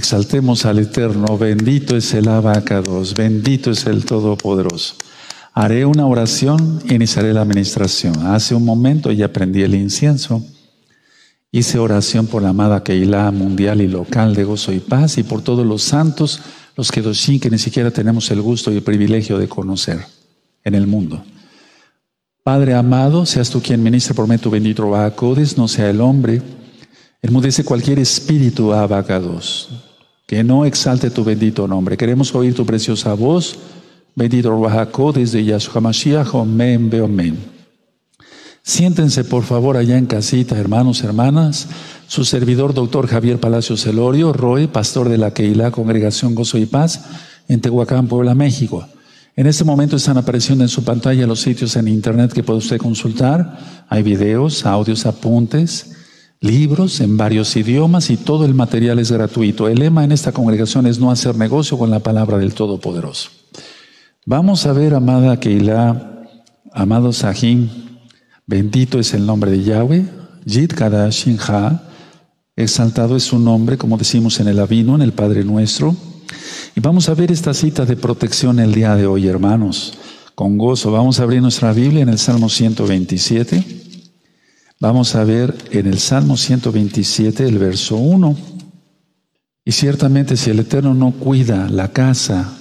Exaltemos al Eterno, bendito es el abacados, bendito es el Todopoderoso. Haré una oración, iniciaré la administración. Hace un momento ya aprendí el incienso. Hice oración por la amada Keilah mundial y local de gozo y paz y por todos los santos, los que que ni siquiera tenemos el gusto y el privilegio de conocer en el mundo. Padre amado, seas tú quien ministre por mí tu bendito Bacodes, no sea el hombre. Enmudece cualquier espíritu abacados, que no exalte tu bendito nombre. Queremos oír tu preciosa voz. Bendito Bacodes de Yahshua Mashiach, Omen, Beomen. Siéntense por favor allá en casita, hermanos, hermanas. Su servidor, doctor Javier Palacios Celorio, Roy, pastor de la Keilah Congregación Gozo y Paz, en Tehuacán, Puebla, México. En este momento están apareciendo en su pantalla los sitios en internet que puede usted consultar. Hay videos, audios, apuntes, libros en varios idiomas y todo el material es gratuito. El lema en esta congregación es no hacer negocio con la palabra del Todopoderoso. Vamos a ver, amada Keilah, amado Sahim, bendito es el nombre de Yahweh, Yid Kadashin Ha, exaltado es su nombre, como decimos en el Avino, en el Padre Nuestro. Y vamos a ver esta cita de protección el día de hoy, hermanos. Con gozo, vamos a abrir nuestra Biblia en el Salmo 127. Vamos a ver en el Salmo 127 el verso 1. Y ciertamente si el Eterno no cuida la casa,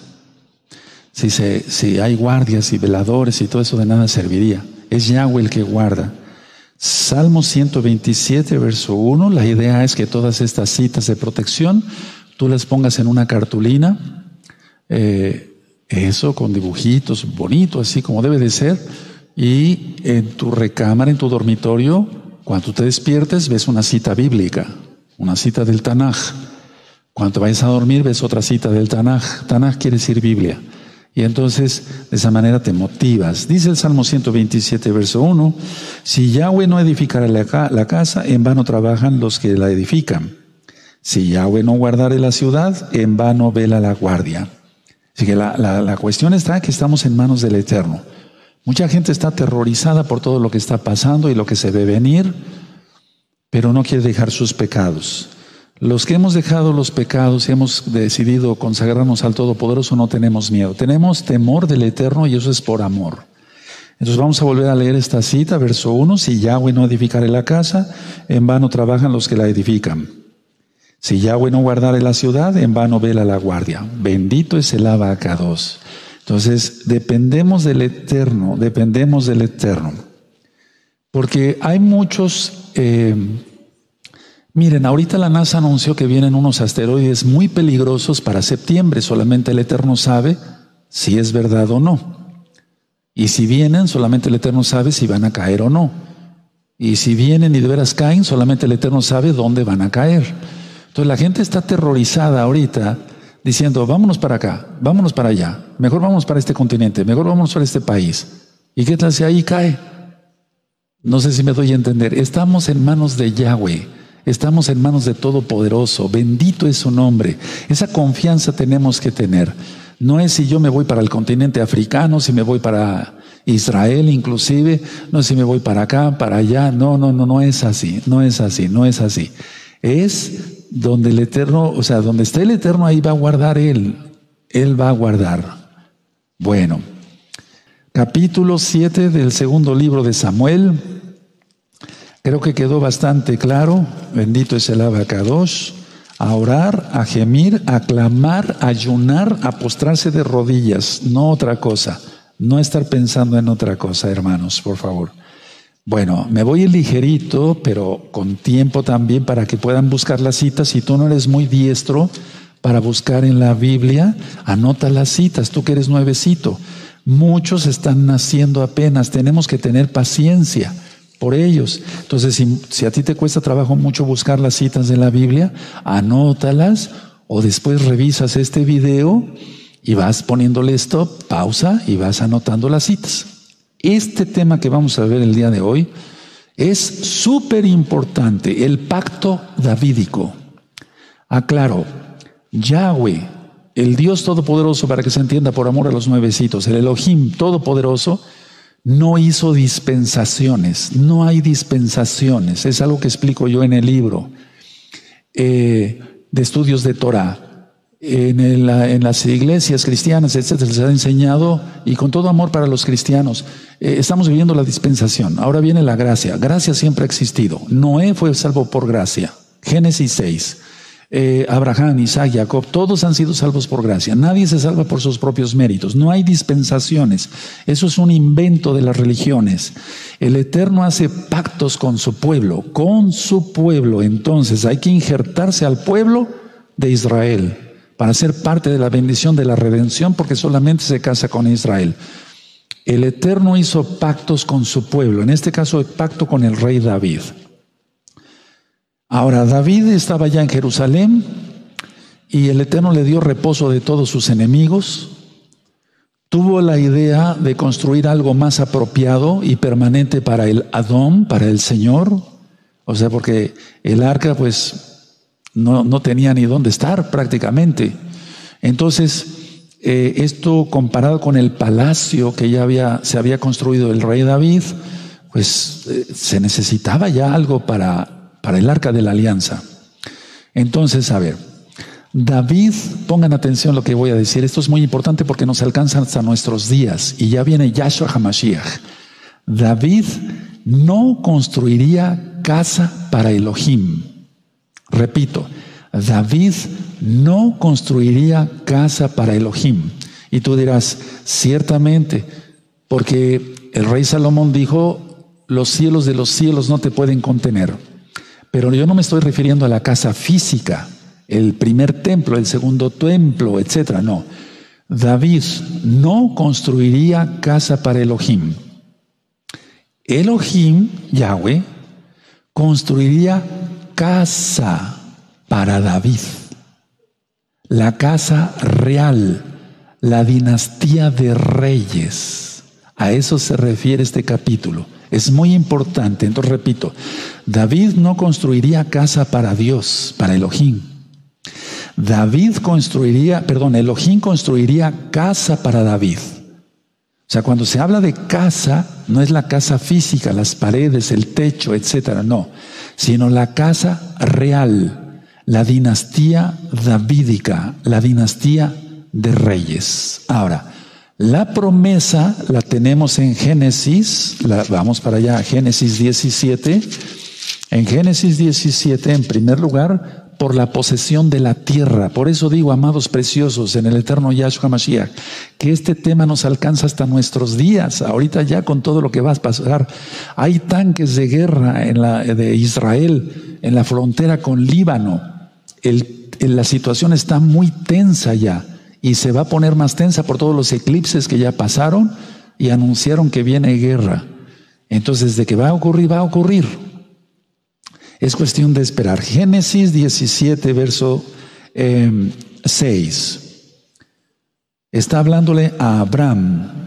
si, hay guardias y veladores y todo eso de nada serviría. Es Yahweh el que guarda. Salmo 127, verso 1, la idea es que todas estas citas de protección tú las pongas en una cartulina, eh, eso con dibujitos, bonito, así como debe de ser, y en tu recámara, en tu dormitorio, cuando te despiertes, ves una cita bíblica, una cita del Tanaj. Cuando vayas a dormir, ves otra cita del Tanaj. Tanaj quiere decir Biblia. Y entonces, de esa manera te motivas. Dice el Salmo 127, verso 1, si Yahweh no edificara la casa, en vano trabajan los que la edifican. Si Yahweh no guardare la ciudad, en vano vela la guardia. Así que la, la, cuestión está que estamos en manos del Eterno. Mucha gente está aterrorizada por todo lo que está pasando y lo que se ve venir, pero no quiere dejar sus pecados. Los que hemos dejado los pecados y hemos decidido consagrarnos al Todopoderoso no tenemos miedo. Tenemos temor del Eterno y eso es por amor. Entonces vamos a volver a leer esta cita, verso 1. Si Yahweh no edificare la casa, en vano trabajan los que la edifican. Si Yahweh no guardare la ciudad, en vano vela la guardia. Bendito es el abacados. Entonces, dependemos del Eterno, dependemos del Eterno. Porque hay muchos, eh, miren, ahorita la NASA anunció que vienen unos asteroides muy peligrosos para septiembre, solamente el Eterno sabe si es verdad o no. Y si vienen, solamente el Eterno sabe si van a caer o no. Y si vienen y de veras caen, solamente el Eterno sabe dónde van a caer. Entonces la gente está aterrorizada ahorita diciendo, vámonos para acá, vámonos para allá, mejor vamos para este continente, mejor vamos para este país. ¿Y qué tal si ahí cae? No sé si me doy a entender. Estamos en manos de Yahweh. Estamos en manos de Todopoderoso. Bendito es su nombre. Esa confianza tenemos que tener. No es si yo me voy para el continente africano, si me voy para Israel inclusive, no es si me voy para acá, para allá. No, no, no, no es así. No es así, no es así. Es donde el Eterno, o sea, donde está el Eterno, ahí va a guardar Él. Él va a guardar. Bueno, capítulo 7 del segundo libro de Samuel. Creo que quedó bastante claro. Bendito es el abacados. A orar, a gemir, a clamar, a ayunar, a postrarse de rodillas, no otra cosa. No estar pensando en otra cosa, hermanos, por favor. Bueno, me voy ligerito, pero con tiempo también para que puedan buscar las citas. Si tú no eres muy diestro para buscar en la Biblia, anota las citas, tú que eres nuevecito. Muchos están naciendo apenas, tenemos que tener paciencia por ellos. Entonces, si, si, a ti te cuesta trabajo mucho buscar las citas de la Biblia, anótalas o después revisas este video y vas poniéndole stop, pausa y vas anotando las citas. Este tema que vamos a ver el día de hoy es súper importante, el pacto davídico. Aclaro, Yahweh, el Dios Todopoderoso, para que se entienda por amor a los nuevecitos, el Elohim Todopoderoso, no hizo dispensaciones, no hay dispensaciones, es algo que explico yo en el libro. Eh, de estudios de Torah. En, las iglesias cristianas, etcétera, les ha enseñado y con todo amor para los cristianos. Eh, estamos viviendo la dispensación. Ahora viene la gracia. Gracia siempre ha existido. Noé fue salvo por gracia. Génesis 6. Eh, Abraham, Isaac, Jacob, todos han sido salvos por gracia. Nadie se salva por sus propios méritos. No hay dispensaciones. Eso es un invento de las religiones. El Eterno hace pactos con su pueblo, con su pueblo. Entonces hay que injertarse al pueblo de Israel para ser parte de la bendición de la redención porque solamente se casa con Israel. El Eterno hizo pactos con su pueblo, en este caso el pacto con el rey David. Ahora, David estaba ya en Jerusalén y el Eterno le dio reposo de todos sus enemigos. Tuvo la idea de construir algo más apropiado y permanente para el Adón, para el Señor. O sea, porque el arca pues no, no tenía ni dónde estar prácticamente. Entonces, eh, esto comparado con el palacio que ya había, se había construido el rey David, pues eh, se necesitaba ya algo para para el arca de la alianza. Entonces, a ver, David, pongan atención lo que voy a decir, esto es muy importante porque nos alcanza hasta nuestros días y ya viene Yahshua Hamashiach. David no construiría casa para Elohim. Repito, David no construiría casa para Elohim. Y tú dirás, ciertamente, porque el rey Salomón dijo, los cielos de los cielos no te pueden contener. Pero yo no me estoy refiriendo a la casa física, el primer templo, el segundo templo, etcétera. No. David no construiría casa para Elohim. Elohim, Yahweh, construiría casa para David. La casa real, la dinastía de reyes. A eso se refiere este capítulo. Es muy importante. Entonces repito, David no construiría casa para Dios, para Elohim. David construiría, perdón, Elohim construiría casa para David. O sea, cuando se habla de casa, no es la casa física, las paredes, el techo, etcétera, no, sino la casa real, la dinastía davídica, la dinastía de reyes. Ahora, la promesa la tenemos en Génesis, vamos para allá, Génesis 17. En Génesis 17, en primer lugar, por la posesión de la tierra. Por eso digo, amados preciosos, en el eterno Yahshua Mashiach, que este tema nos alcanza hasta nuestros días. Ahorita ya con todo lo que va a pasar, hay tanques de guerra en la, de Israel, en la frontera con Líbano. la situación está muy tensa ya y se va a poner más tensa por todos los eclipses que ya pasaron y anunciaron que viene guerra. Entonces, de que va a ocurrir, va a ocurrir. Es cuestión de esperar. Génesis 17, verso 6. Em, Está hablándole a Abraham.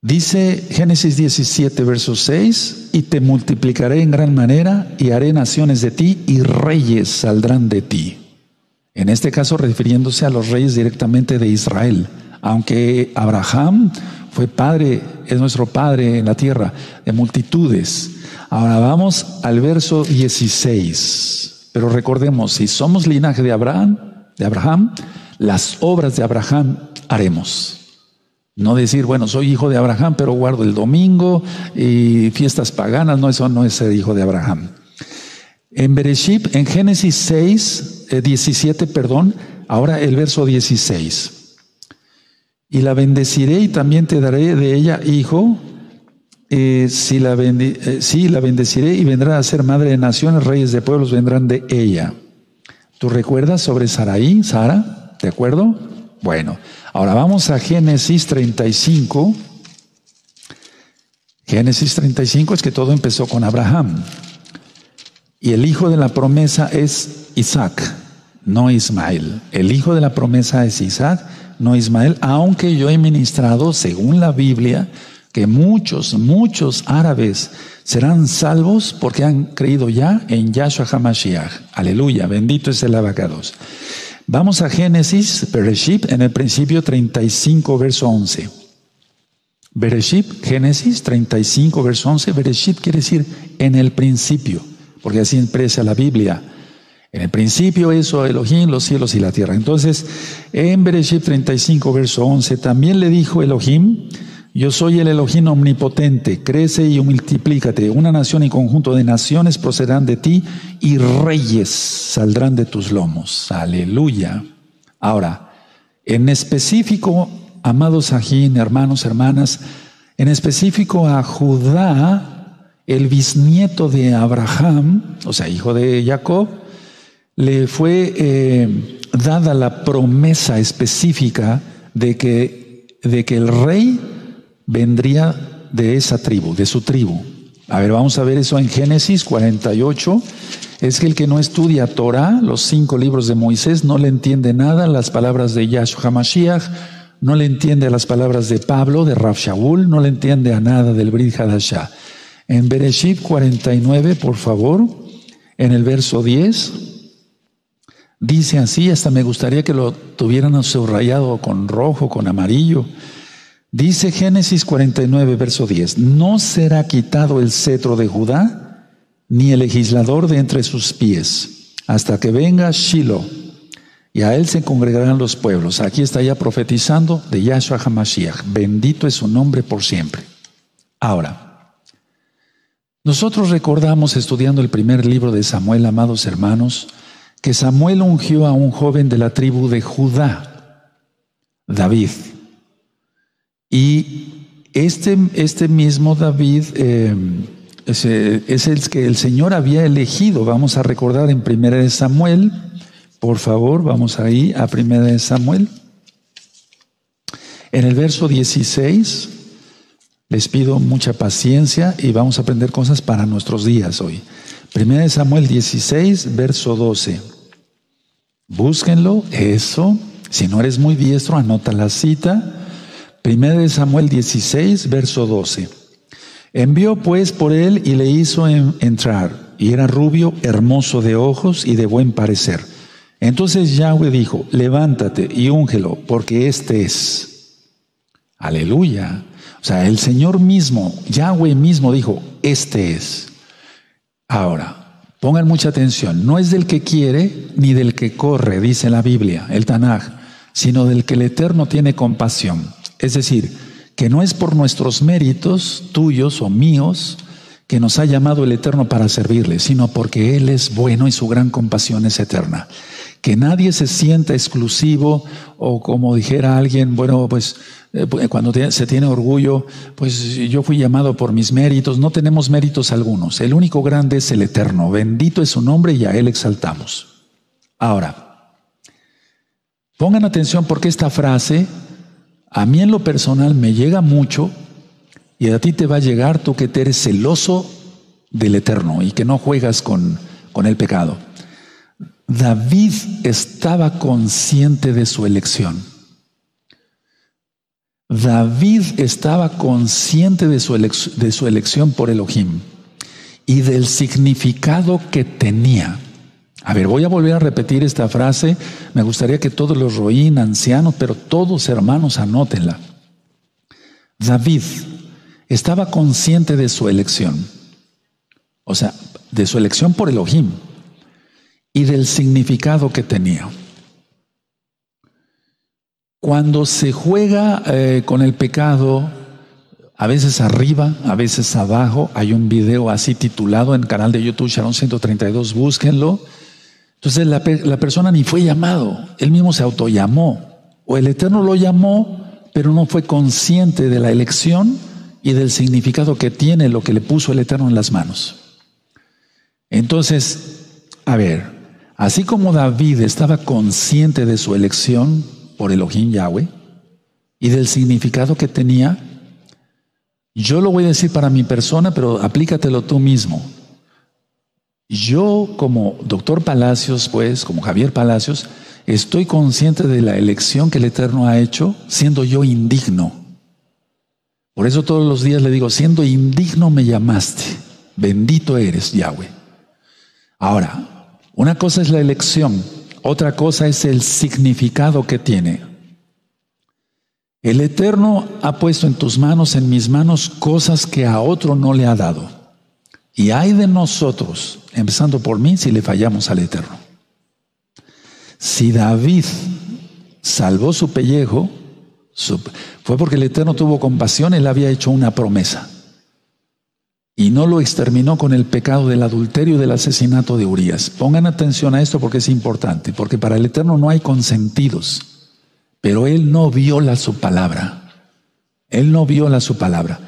Dice Génesis 17, verso 6, y te multiplicaré en gran manera y haré naciones de ti y reyes saldrán de ti. En este caso refiriéndose a los reyes directamente de Israel, aunque Abraham fue padre, es nuestro padre en la tierra de multitudes. Ahora vamos al verso 16. Pero recordemos, si somos linaje de Abraham, de Abraham, las obras de Abraham haremos. No decir, bueno, soy hijo de Abraham, pero guardo el domingo y fiestas paganas, no, eso no es ser hijo de Abraham. En Bereshit, en Génesis 6, 17, eh, perdón, ahora el verso 16. Y la bendeciré y también te daré de ella hijo. Eh, si la eh, sí, la bendeciré y vendrá a ser madre de naciones, reyes de pueblos vendrán de ella. ¿Tú recuerdas sobre Saraí, Sara? ¿De acuerdo? Bueno, ahora vamos a Génesis 35. Génesis 35 es que todo empezó con Abraham. Y el hijo de la promesa es Isaac, no Ismael. El hijo de la promesa es Isaac, no Ismael, aunque yo he ministrado, según la Biblia, que muchos, muchos árabes serán salvos porque han creído ya en Yahshua HaMashiach. Aleluya, bendito es el abacados. Vamos a Génesis, Bereshit, en el principio 35, verso 11. Bereshit, Génesis 35, verso 11. Bereshit quiere decir en el principio porque así expresa la Biblia. En el principio eso, Elohim, los cielos y la tierra. Entonces, en Bereshit 35, verso 11, también le dijo Elohim, yo soy el Elohim omnipotente, crece y multiplícate. Una nación y conjunto de naciones procederán de ti y reyes saldrán de tus lomos. Aleluya. Ahora, en específico, amados ajín, hermanos, hermanas, en específico a Judá, el bisnieto de Abraham, o sea, hijo de Jacob, le fue eh, dada la promesa específica de que, de que el rey vendría de esa tribu, de su tribu. A ver, vamos a ver eso en Génesis 48. Es que el que no estudia Torah, los cinco libros de Moisés, no le entiende nada las palabras de Yahshua HaMashiach, no le entiende las palabras de Pablo, de Rav Shaul, no le entiende a nada del Brit Hadashah. En Bereshit 49, por favor, en el verso 10, Dice así, hasta me gustaría que lo tuvieran subrayado con rojo, con amarillo. Dice Génesis 49, verso 10, no será quitado el cetro de Judá, ni el legislador de entre sus pies, hasta que venga Shiloh, y a él se congregarán los pueblos. Aquí está ya profetizando de Yahshua HaMashiach. Bendito es su nombre por siempre. Ahora, nosotros recordamos estudiando el primer libro de Samuel, amados hermanos, que Samuel ungió a un joven de la tribu de Judá, David. Y este, este mismo David eh, es, el que el Señor había elegido. Vamos a recordar en Primera de Samuel, por favor, vamos ahí a Primera de Samuel. En el verso 16, les pido mucha paciencia y vamos a aprender cosas para nuestros días hoy. Primera de Samuel 16, verso 12. Búsquenlo, eso. Si no eres muy diestro, anota la cita. Primera de Samuel 16, verso 12. Envió pues por él y le hizo entrar, y era rubio, hermoso de ojos y de buen parecer. Entonces Yahweh dijo, levántate y úngelo, porque este es. Aleluya. O sea, el Señor mismo, Yahweh mismo dijo, este es. Ahora, Pongan mucha atención, no es del que quiere ni del que corre, dice la Biblia, el Tanaj, sino del que el Eterno tiene compasión. Es decir, que no es por nuestros méritos, tuyos o míos, que nos ha llamado el Eterno para servirle, sino porque Él es bueno y su gran compasión es eterna. Que nadie se sienta exclusivo o como dijera alguien, bueno, pues eh, pues, cuando se tiene orgullo, pues yo fui llamado por mis méritos, no tenemos méritos algunos, el único grande es el eterno, bendito es su nombre y a él exaltamos. Ahora, pongan atención porque esta frase a mí en lo personal me llega mucho y a ti te va a llegar tú que te eres celoso del eterno y que no juegas con, con el pecado. David estaba consciente de su elección. David estaba consciente de su, de su elección por Elohim y del significado que tenía. A ver, voy a volver a repetir esta frase. Me gustaría que todos los roín, ancianos, pero todos hermanos, anótenla. David estaba consciente de su elección. O sea, de su elección por Elohim y del significado que tenía. Cuando se juega eh, con el pecado, a veces arriba, a veces abajo, hay un video así titulado en el canal de YouTube Sharon 132, búsquenlo. Entonces la, la persona ni fue llamado, él mismo se autollamó, o el Eterno lo llamó, pero no fue consciente de la elección y del significado que tiene lo que le puso el Eterno en las manos. Entonces, a ver, así como David estaba consciente de su elección, por Elohim Yahweh y del significado que tenía, yo lo voy a decir para mi persona, pero aplícatelo tú mismo. Yo como doctor Palacios, pues, como Javier Palacios, estoy consciente de la elección que el Eterno ha hecho, siendo yo indigno. Por eso todos los días le digo, siendo indigno me llamaste, bendito eres, Yahweh. Ahora, una cosa es la elección, otra cosa es el significado que tiene. El Eterno ha puesto en tus manos, en mis manos, cosas que a otro no le ha dado. Y hay de nosotros, empezando por mí, si le fallamos al Eterno. Si David salvó su pellejo, fue porque el Eterno tuvo compasión, él había hecho una promesa. Y no lo exterminó con el pecado del adulterio y del asesinato de Urias. Pongan atención a esto porque es importante, porque para el Eterno no hay consentidos, pero él no viola su palabra. Él no viola su palabra.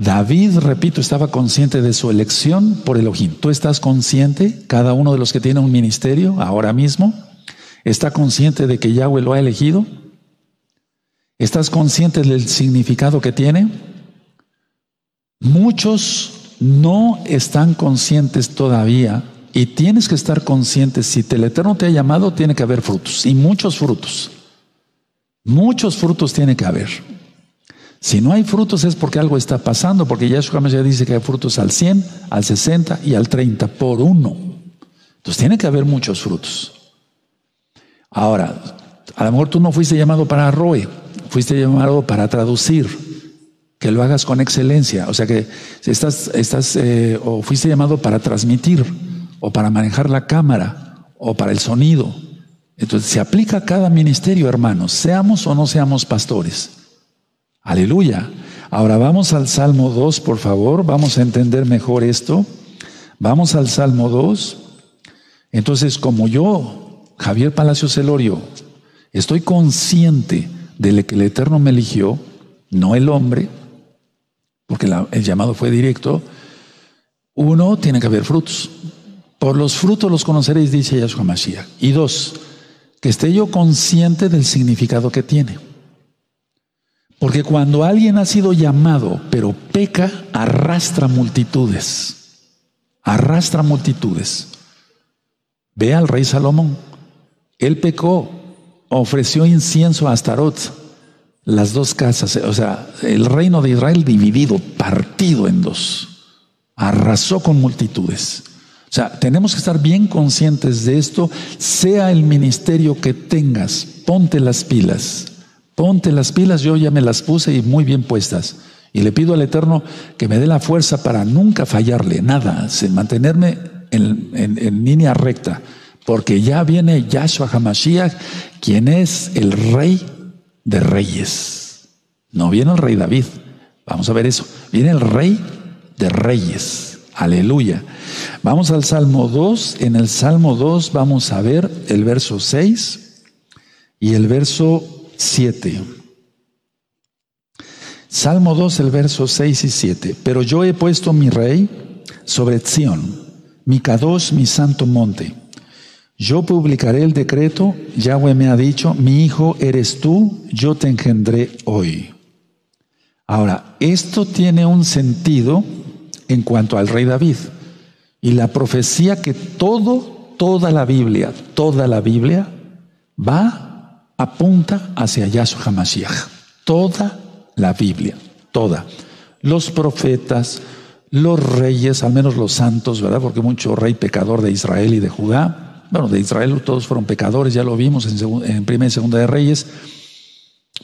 David, repito, estaba consciente de su elección por Elohim. ¿Tú estás consciente, cada uno de los que tiene un ministerio ahora mismo? ¿Está consciente de que Yahweh lo ha elegido? ¿Estás consciente del significado que tiene? Muchos no están conscientes todavía y tienes que estar consciente. Si el Eterno te ha llamado, tiene que haber frutos y muchos frutos. Muchos frutos tiene que haber. Si no hay frutos es porque algo está pasando, porque Yahshua ya dice que hay frutos al 100, al 60 y al 30 por uno. Entonces tiene que haber muchos frutos. Ahora, a lo mejor tú no fuiste llamado para Roe, fuiste llamado para traducir, que lo hagas con excelencia. O sea que estás, estás eh, o fuiste llamado para transmitir, o para manejar la cámara, o para el sonido. Entonces se aplica a cada ministerio, hermanos, seamos o no seamos pastores. Aleluya. Ahora vamos al Salmo 2, por favor. Vamos a entender mejor esto. Vamos al Salmo 2. Entonces, como yo, Javier Palacio Celorio, estoy consciente de que el Eterno me eligió, no el hombre, porque el llamado fue directo, uno, tiene que haber frutos. Por los frutos los conoceréis, dice Yahshua Mashiach. Y dos, que esté yo consciente del significado que tiene. Porque cuando alguien ha sido llamado, pero peca, arrastra multitudes. Arrastra multitudes. Ve al rey Salomón. Él pecó, ofreció incienso a Astarot. Las dos casas, o sea, el reino de Israel dividido, partido en dos. Arrasó con multitudes. O sea, tenemos que estar bien conscientes de esto, sea el ministerio que tengas, ponte las pilas. Ponte las pilas, yo ya me las puse y muy bien puestas. Y le pido al Eterno que me dé la fuerza para nunca fallarle, nada, mantenerme en, línea recta, porque ya viene Yahshua Hamashiach, quien es el rey de reyes. No viene el rey David, vamos a ver eso, viene el rey de reyes. Aleluya. Vamos al Salmo 2. En el Salmo 2 vamos a ver el verso 6 y el verso 7. Salmo 2, el verso 6 y 7. Pero yo he puesto mi rey sobre Sión, mi Kadosh, mi santo monte. Yo publicaré el decreto, Yahweh me ha dicho, mi hijo eres tú, yo te engendré hoy. Ahora, esto tiene un sentido en cuanto al rey David y la profecía que todo, toda la Biblia, toda la Biblia va apunta hacia Yahshua HaMashiach. Toda la Biblia, toda. Los profetas, los reyes, al menos los santos, ¿verdad? Porque mucho rey pecador de Israel y de Judá. Bueno, de Israel todos fueron pecadores, ya lo vimos en, Primera y Segunda de Reyes.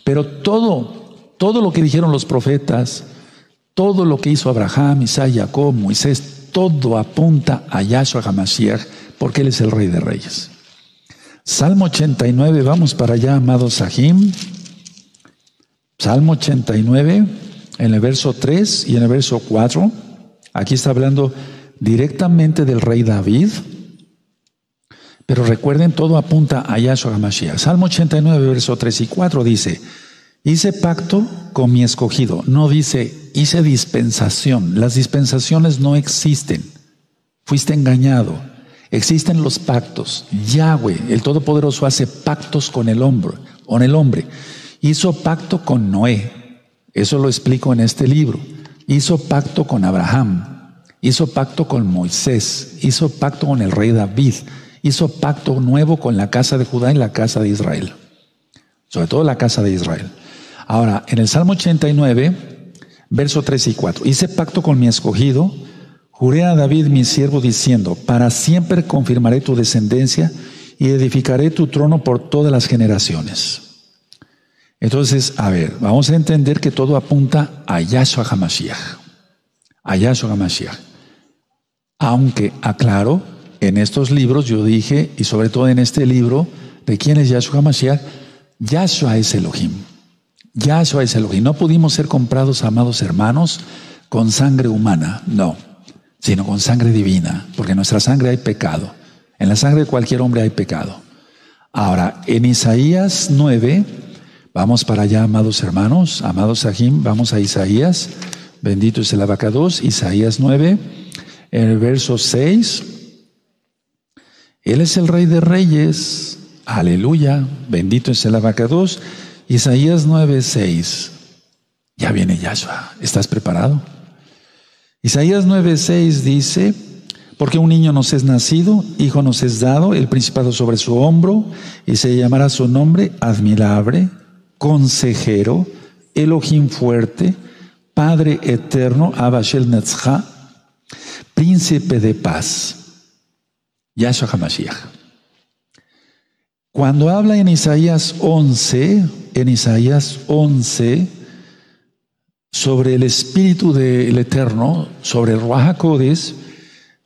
Pero todo, todo lo que dijeron los profetas, todo lo que hizo Abraham, Isaac, Jacob, Moisés, todo apunta a Yahshua HaMashiach, porque Él es el Rey de Reyes. Salmo 89, vamos para allá, amados Sahim. Salmo 89, en el verso 3 y en el verso 4. Aquí está hablando directamente del rey David. Pero recuerden, todo apunta a Yahshua HaMashiach. Salmo 89, verso 3 y 4 dice, hice pacto con mi escogido. No dice, hice dispensación. Las dispensaciones no existen. Fuiste engañado. Existen los pactos. Yahweh, el Todopoderoso, hace pactos con el hombre. Con el hombre. Hizo pacto con Noé. Eso lo explico en este libro. Hizo pacto con Abraham. Hizo pacto con Moisés. Hizo pacto con el rey David. Hizo pacto nuevo con la casa de Judá y la casa de Israel. Sobre todo la casa de Israel. Ahora, en el Salmo 89, verso 3 y 4. Hice pacto con mi escogido Juré a David mi siervo diciendo, para siempre confirmaré tu descendencia y edificaré tu trono por todas las generaciones. Entonces, a ver, vamos a entender que todo apunta a Yahshua HaMashiach. A Yahshua HaMashiach. Aunque, aclaro, en estos libros yo dije, y sobre todo en este libro, ¿De quién es Yahshua Mashiach? Yahshua es Elohim. Yahshua es Elohim. No pudimos ser comprados, amados hermanos, con sangre humana, no, sino con sangre divina, porque en nuestra sangre hay pecado. En la sangre de cualquier hombre hay pecado. Ahora, en Isaías 9, vamos para allá, amados hermanos, amados Sahim, vamos a Isaías, bendito es el abacados, Isaías 9, en el verso 6, Él es el rey de reyes, aleluya, bendito es el abacados, Isaías 9, 6, ya viene Yahshua, ¿estás preparado? Isaías 9:6 dice, porque un niño nos es nacido, hijo nos es dado, el principado sobre su hombro, y se llamará su nombre admirable, consejero, Elohim fuerte, Padre eterno, Abashel Netzha, príncipe de paz. Yahshua HaMashiach. Cuando habla en Isaías 11, en Isaías 11, sobre el Espíritu del Eterno, sobre el Ruach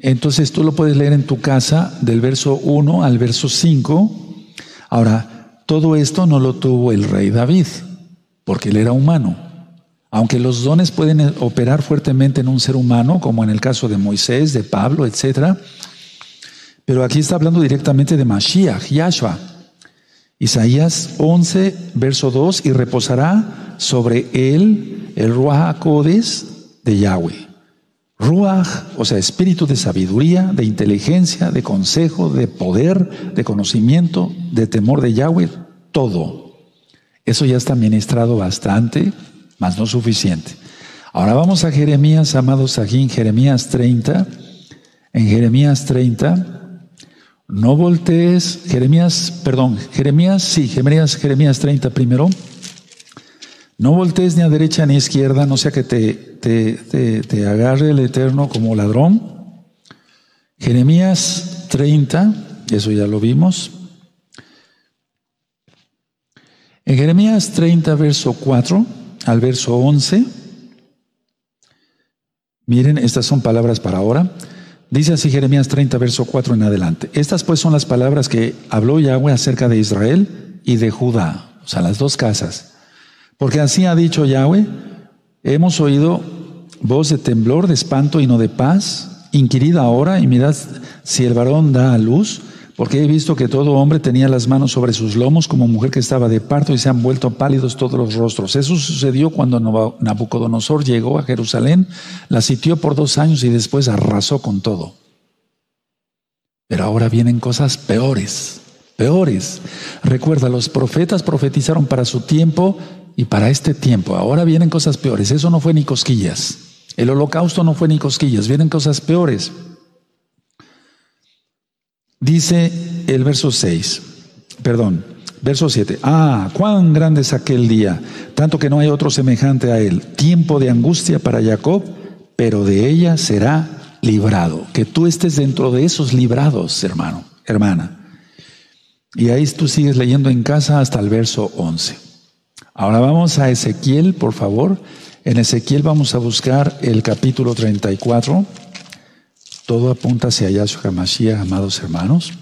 entonces tú lo puedes leer en tu casa del verso 1 al verso 5. Ahora, todo esto no lo tuvo el rey David, porque él era humano. Aunque los dones pueden operar fuertemente en un ser humano, como en el caso de Moisés, de Pablo, etc. Pero aquí está hablando directamente de Mashiach, Yahshua. Isaías 11, verso 2, y reposará sobre él el Ruach de Yahweh. Ruach, o sea, espíritu de sabiduría, de inteligencia, de consejo, de poder, de conocimiento, de temor de Yahweh, todo. Eso ya está ministrado bastante, mas no suficiente. Ahora vamos a Jeremías, amados aquí en Jeremías 30. En Jeremías 30, no voltees, Jeremías, perdón, Jeremías, sí, Jeremías, Jeremías 30 primero. No voltees ni a derecha ni a izquierda, no sea que te, te, agarre el Eterno como ladrón. Jeremías 30, eso ya lo vimos. En Jeremías 30, verso 4 al verso 11, miren, estas son palabras para ahora. Dice así Jeremías 30, verso 4 en adelante. Estas pues son las palabras que habló Yahweh acerca de Israel y de Judá, o sea, las dos casas. Porque así ha dicho Yahweh, hemos oído voz de temblor, de espanto y no de paz. Inquirid ahora y mirad si el varón da a luz, porque he visto que todo hombre tenía las manos sobre sus lomos como mujer que estaba de parto y se han vuelto pálidos todos los rostros. Eso sucedió cuando Nabucodonosor llegó a Jerusalén, la sitió por dos años y después arrasó con todo. Pero ahora vienen cosas peores, peores. Recuerda, los profetas profetizaron para su tiempo y para este tiempo. Ahora vienen cosas peores. Eso no fue ni cosquillas. El holocausto no fue ni cosquillas. Vienen cosas peores. Dice el verso 6, perdón, verso 7. Ah, cuán grande es aquel día, tanto que no hay otro semejante a él. Tiempo de angustia para Jacob, pero de ella será librado. Que tú estés dentro de esos librados, hermano, hermana. Y ahí tú sigues leyendo en casa hasta el verso 11. Ahora vamos a Ezequiel, por favor. En Ezequiel vamos a buscar el capítulo 34. Todo apunta hacia Yahshua HaMashiach, amados hermanos.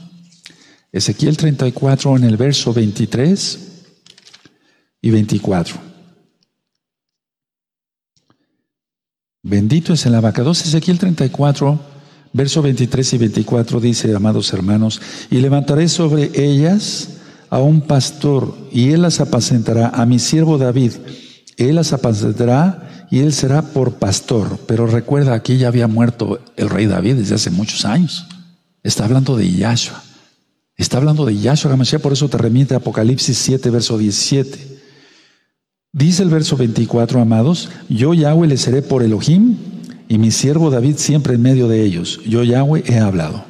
Ezequiel 34 en el verso 23 y 24. Bendito es el abacados. Ezequiel 34, verso 23 y 24 dice, amados hermanos, y levantaré sobre ellas a un pastor y él las apacentará, a mi siervo David, él las apacentará y él será por pastor. Pero recuerda, aquí ya había muerto el rey David desde hace muchos años. Está hablando de Yahshua. Está hablando de Yahshua por eso te remite a Apocalipsis 7, verso 17. Dice el verso 24, amados, yo Yahweh le seré por Elohim y mi siervo David siempre en medio de ellos. Yo Yahweh he hablado.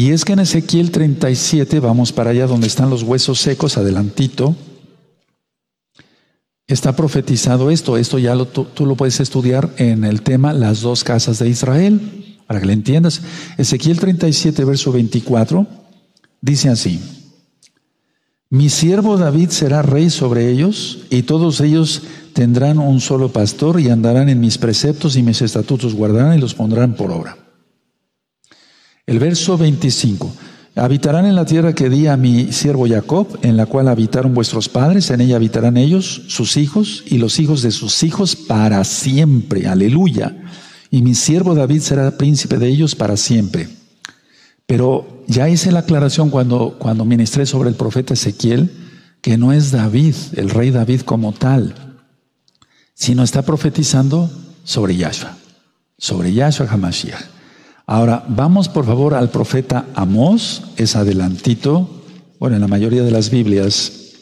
Y es que en Ezequiel 37, vamos para allá donde están los huesos secos, adelantito, está profetizado esto. Esto ya lo, tú, tú, lo puedes estudiar en el tema Las dos casas de Israel, para que le entiendas. Ezequiel 37, verso 24, dice así. Mi siervo David será rey sobre ellos, y todos ellos tendrán un solo pastor y andarán en mis preceptos y mis estatutos guardarán y los pondrán por obra. El verso 25. Habitarán en la tierra que di a mi siervo Jacob, en la cual habitaron vuestros padres, en ella habitarán ellos, sus hijos y los hijos de sus hijos para siempre. Aleluya. Y mi siervo David será príncipe de ellos para siempre. Pero ya hice la aclaración cuando, cuando ministré sobre el profeta Ezequiel, que no es David, el rey David como tal, sino está profetizando sobre Yahshua, sobre Yahshua Hamashiach. Ahora, vamos por favor al profeta Amós, es adelantito, bueno, en la mayoría de las Biblias.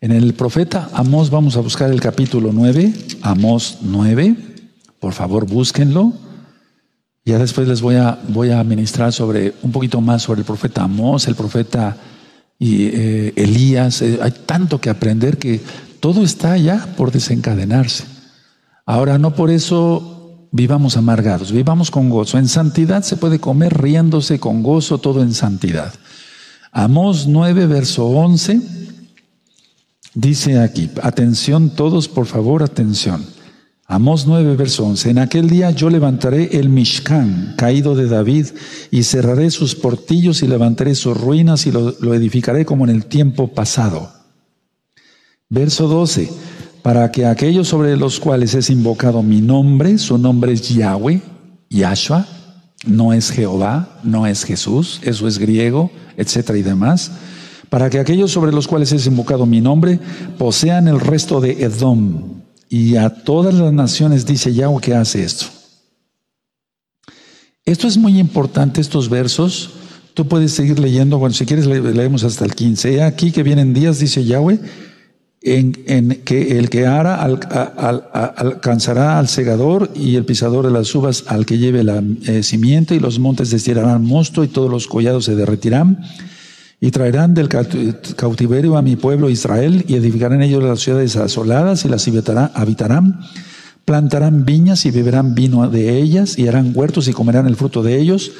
En el profeta Amós vamos a buscar el capítulo 9, Amós 9, por favor búsquenlo. Ya después les voy a, voy a ministrar sobre un poquito más sobre el profeta Amós, el profeta y eh, Elías. Eh, hay tanto que aprender que todo está ya por desencadenarse. Ahora, no por eso vivamos amargados, vivamos con gozo. En santidad se puede comer riéndose con gozo, todo en santidad. Amós 9, verso 11, dice aquí, atención todos, por favor, atención. Amós 9, verso 11. En aquel día yo levantaré el Mishkan, caído de David, y cerraré sus portillos y levantaré sus ruinas y lo, edificaré como en el tiempo pasado. Verso 12. Para que aquellos sobre los cuales es invocado mi nombre, su nombre es Yahweh, Yahshua, no es Jehová, no es Jesús, eso es griego, etcétera y demás. Para que aquellos sobre los cuales es invocado mi nombre posean el resto de Edom, y a todas las naciones dice Yahweh que hace esto. Esto es muy importante, estos versos. Tú puedes seguir leyendo, bueno, si quieres leemos hasta el 15. Aquí que vienen días, dice Yahweh, en, que el que ara alcanzará al segador y el pisador de las uvas al que lleve la eh, simiente y los montes destirarán mosto y todos los collados se derretirán y traerán del cautiverio a mi pueblo Israel y edificarán ellos las ciudades asoladas y las habitarán. Plantarán viñas y beberán vino de ellas y harán huertos y comerán el fruto de ellos,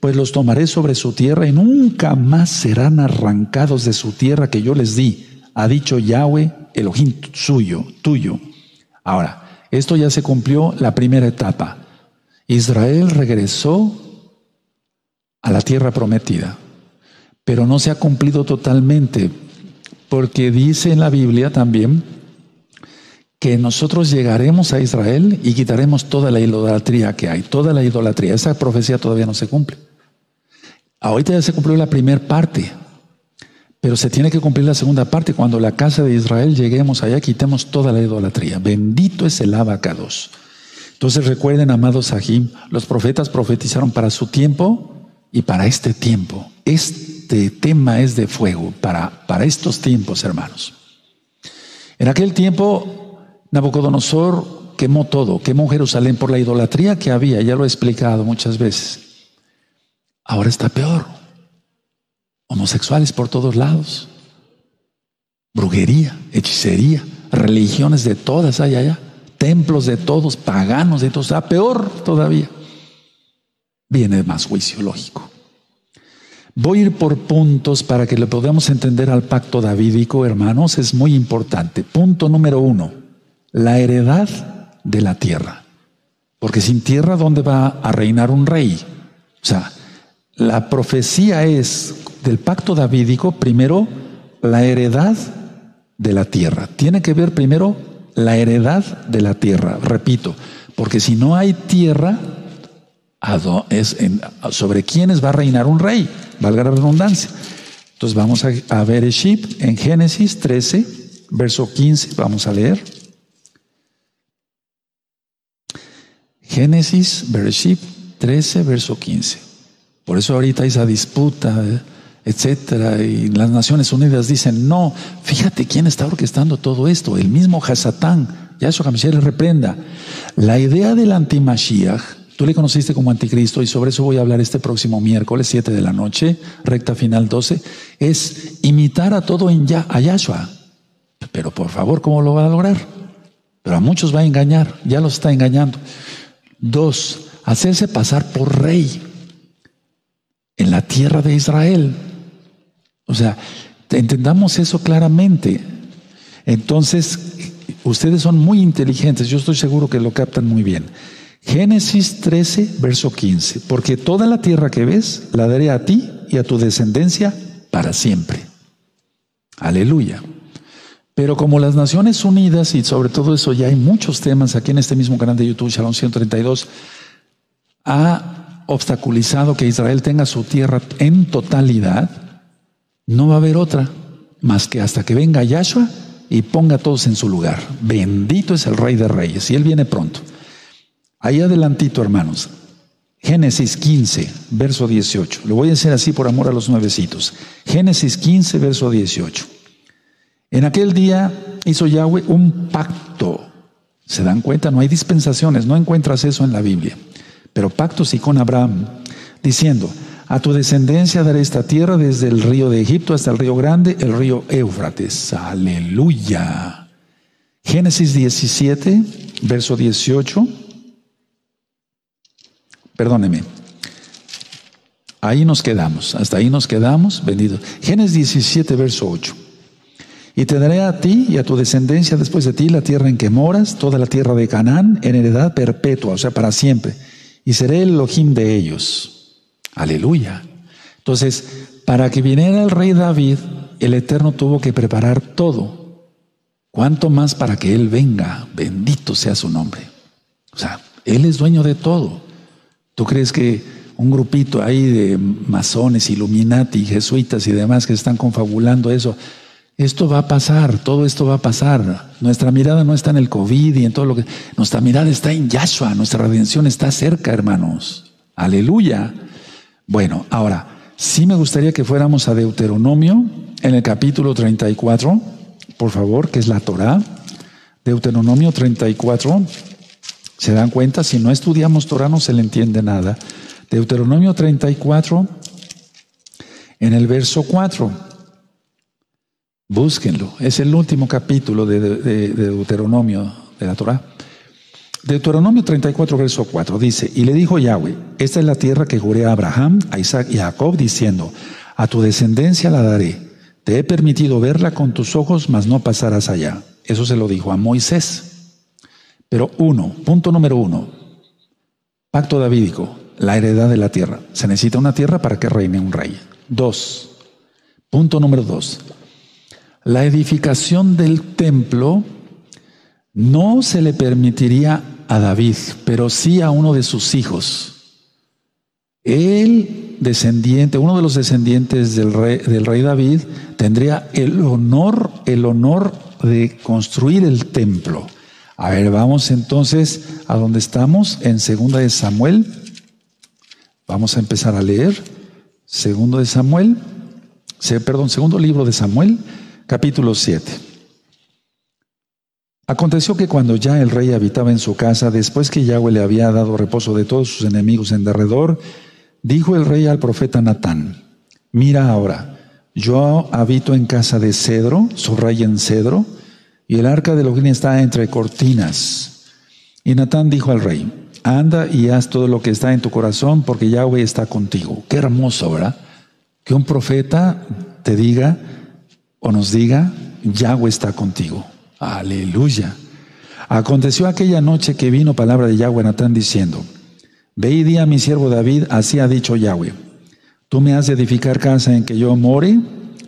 pues los tomaré sobre su tierra y nunca más serán arrancados de su tierra que yo les di, ha dicho Yahweh, Elohim suyo, tuyo. Ahora, esto ya se cumplió la primera etapa. Israel regresó a la tierra prometida pero no se ha cumplido totalmente, porque dice en la Biblia también que nosotros llegaremos a Israel y quitaremos toda la idolatría que hay, toda la idolatría. Esa profecía todavía no se cumple. Ahorita ya se cumplió la primera parte, pero se tiene que cumplir la segunda parte. Cuando la casa de Israel lleguemos allá, quitemos toda la idolatría. Bendito es el abacados. Entonces recuerden, amados Sahim, los profetas profetizaron para su tiempo y para este tiempo. Este tema es de fuego para, para estos tiempos, hermanos. En aquel tiempo, Nabucodonosor quemó todo, quemó Jerusalén por la idolatría que había, ya lo he explicado muchas veces. Ahora está peor. Homosexuales por todos lados. Brujería, hechicería, religiones de todas hay allá, templos de todos, paganos de todos, está peor todavía. Viene más juicio lógico. Voy a ir por puntos para que le podamos entender al pacto davídico, hermanos, es muy importante. Punto número uno, la heredad de la tierra. Porque sin tierra, ¿dónde va a reinar un rey? O sea, la profecía es del pacto davídico, primero, la heredad de la tierra. Tiene que ver primero la heredad de la tierra, repito, porque si no hay tierra, sobre quiénes va a reinar un rey valga la redundancia. Entonces vamos a, ver Eship en Génesis 13, verso 15, vamos a leer. Génesis, Bereshit 13, verso 15. Por eso ahorita hay esa disputa, etcétera, y las Naciones Unidas dicen, no, fíjate quién está orquestando todo esto, el mismo Hasatán, ya eso le reprenda. La idea del antimashiach Tú le conociste como anticristo y sobre eso voy a hablar este próximo miércoles 7 de la noche, recta final 12, es imitar a todo en ya, a Yahshua. Pero por favor, ¿cómo lo va a lograr? Pero a muchos va a engañar, ya los está engañando. Dos, hacerse pasar por rey en la tierra de Israel. O sea, entendamos eso claramente. Entonces, ustedes son muy inteligentes, yo estoy seguro que lo captan muy bien. Génesis 13, verso 15. Porque toda la tierra que ves la daré a ti y a tu descendencia para siempre. Aleluya. Pero como las Naciones Unidas, y sobre todo eso ya hay muchos temas aquí en este mismo canal de YouTube, Shalom 132, ha obstaculizado que Israel tenga su tierra en totalidad, no va a haber otra más que hasta que venga Yahshua y ponga a todos en su lugar. Bendito es el Rey de Reyes, y Él viene pronto. Ahí adelantito, hermanos. Génesis 15, verso 18. Lo voy a hacer así por amor a los nuevecitos. Génesis 15, verso 18. En aquel día hizo Yahweh un pacto. ¿Se dan cuenta? No hay dispensaciones, no encuentras eso en la Biblia. Pero pacto sí con Abraham, diciendo, a tu descendencia daré esta tierra desde el río de Egipto hasta el río grande, el río Éufrates. Aleluya. Génesis 17, verso 18. Perdóneme. Ahí nos quedamos, hasta ahí nos quedamos, bendito. Génesis 17, verso 8. Y te daré a ti y a tu descendencia después de ti la tierra en que moras, toda la tierra de Canaán, en heredad perpetua, o sea, para siempre. Y seré el Elohim de ellos. Aleluya. Entonces, para que viniera el rey David, el Eterno tuvo que preparar todo. ¿Cuánto más para que Él venga? Bendito sea su nombre. O sea, Él es dueño de todo. ¿Tú crees que un grupito ahí de masones, Illuminati, jesuitas y demás que están confabulando eso, esto va a pasar, todo esto va a pasar. Nuestra mirada no está en el COVID y en todo lo que... Nuestra mirada está en Yahshua, nuestra redención está cerca, hermanos. Aleluya. Bueno, ahora, sí me gustaría que fuéramos a Deuteronomio en el capítulo 34, por favor, que es la Torah. Deuteronomio 34. ¿Se dan cuenta? Si no estudiamos Torah no se le entiende nada. Deuteronomio 34, en el verso 4. Búsquenlo. Es el último capítulo de, Deuteronomio de la Torah. Deuteronomio 34, verso 4 dice, y le dijo Yahweh, esta es la tierra que juré a Abraham, a Isaac y a Jacob, diciendo, a tu descendencia la daré. Te he permitido verla con tus ojos, mas no pasarás allá. Eso se lo dijo a Moisés. Pero uno, punto número uno, pacto davídico, la heredad de la tierra. Se necesita una tierra para que reine un rey. Dos, punto número dos, la edificación del templo no se le permitiría a David, pero sí a uno de sus hijos. El descendiente, uno de los descendientes del rey, del rey David, tendría el honor, el honor de construir el templo. A ver, vamos entonces a donde estamos, en Segunda de Samuel. Vamos a empezar a leer. Segundo de Samuel, perdón, segundo libro de Samuel, capítulo 7. Aconteció que cuando ya el rey habitaba en su casa, después que Yahweh le había dado reposo de todos sus enemigos en derredor, dijo el rey al profeta Natán, mira ahora, yo habito en casa de cedro, su rey en cedro, y el arca de Elohim está entre cortinas. Y Natán dijo al rey, anda y haz todo lo que está en tu corazón, porque Yahweh está contigo. Qué hermoso, ¿verdad? Que un profeta te diga o nos diga, Yahweh está contigo. Aleluya. Aconteció aquella noche que vino palabra de Yahweh a Natán diciendo, Ve y di a mi siervo David, así ha dicho Yahweh, tú me has de edificar casa en que yo more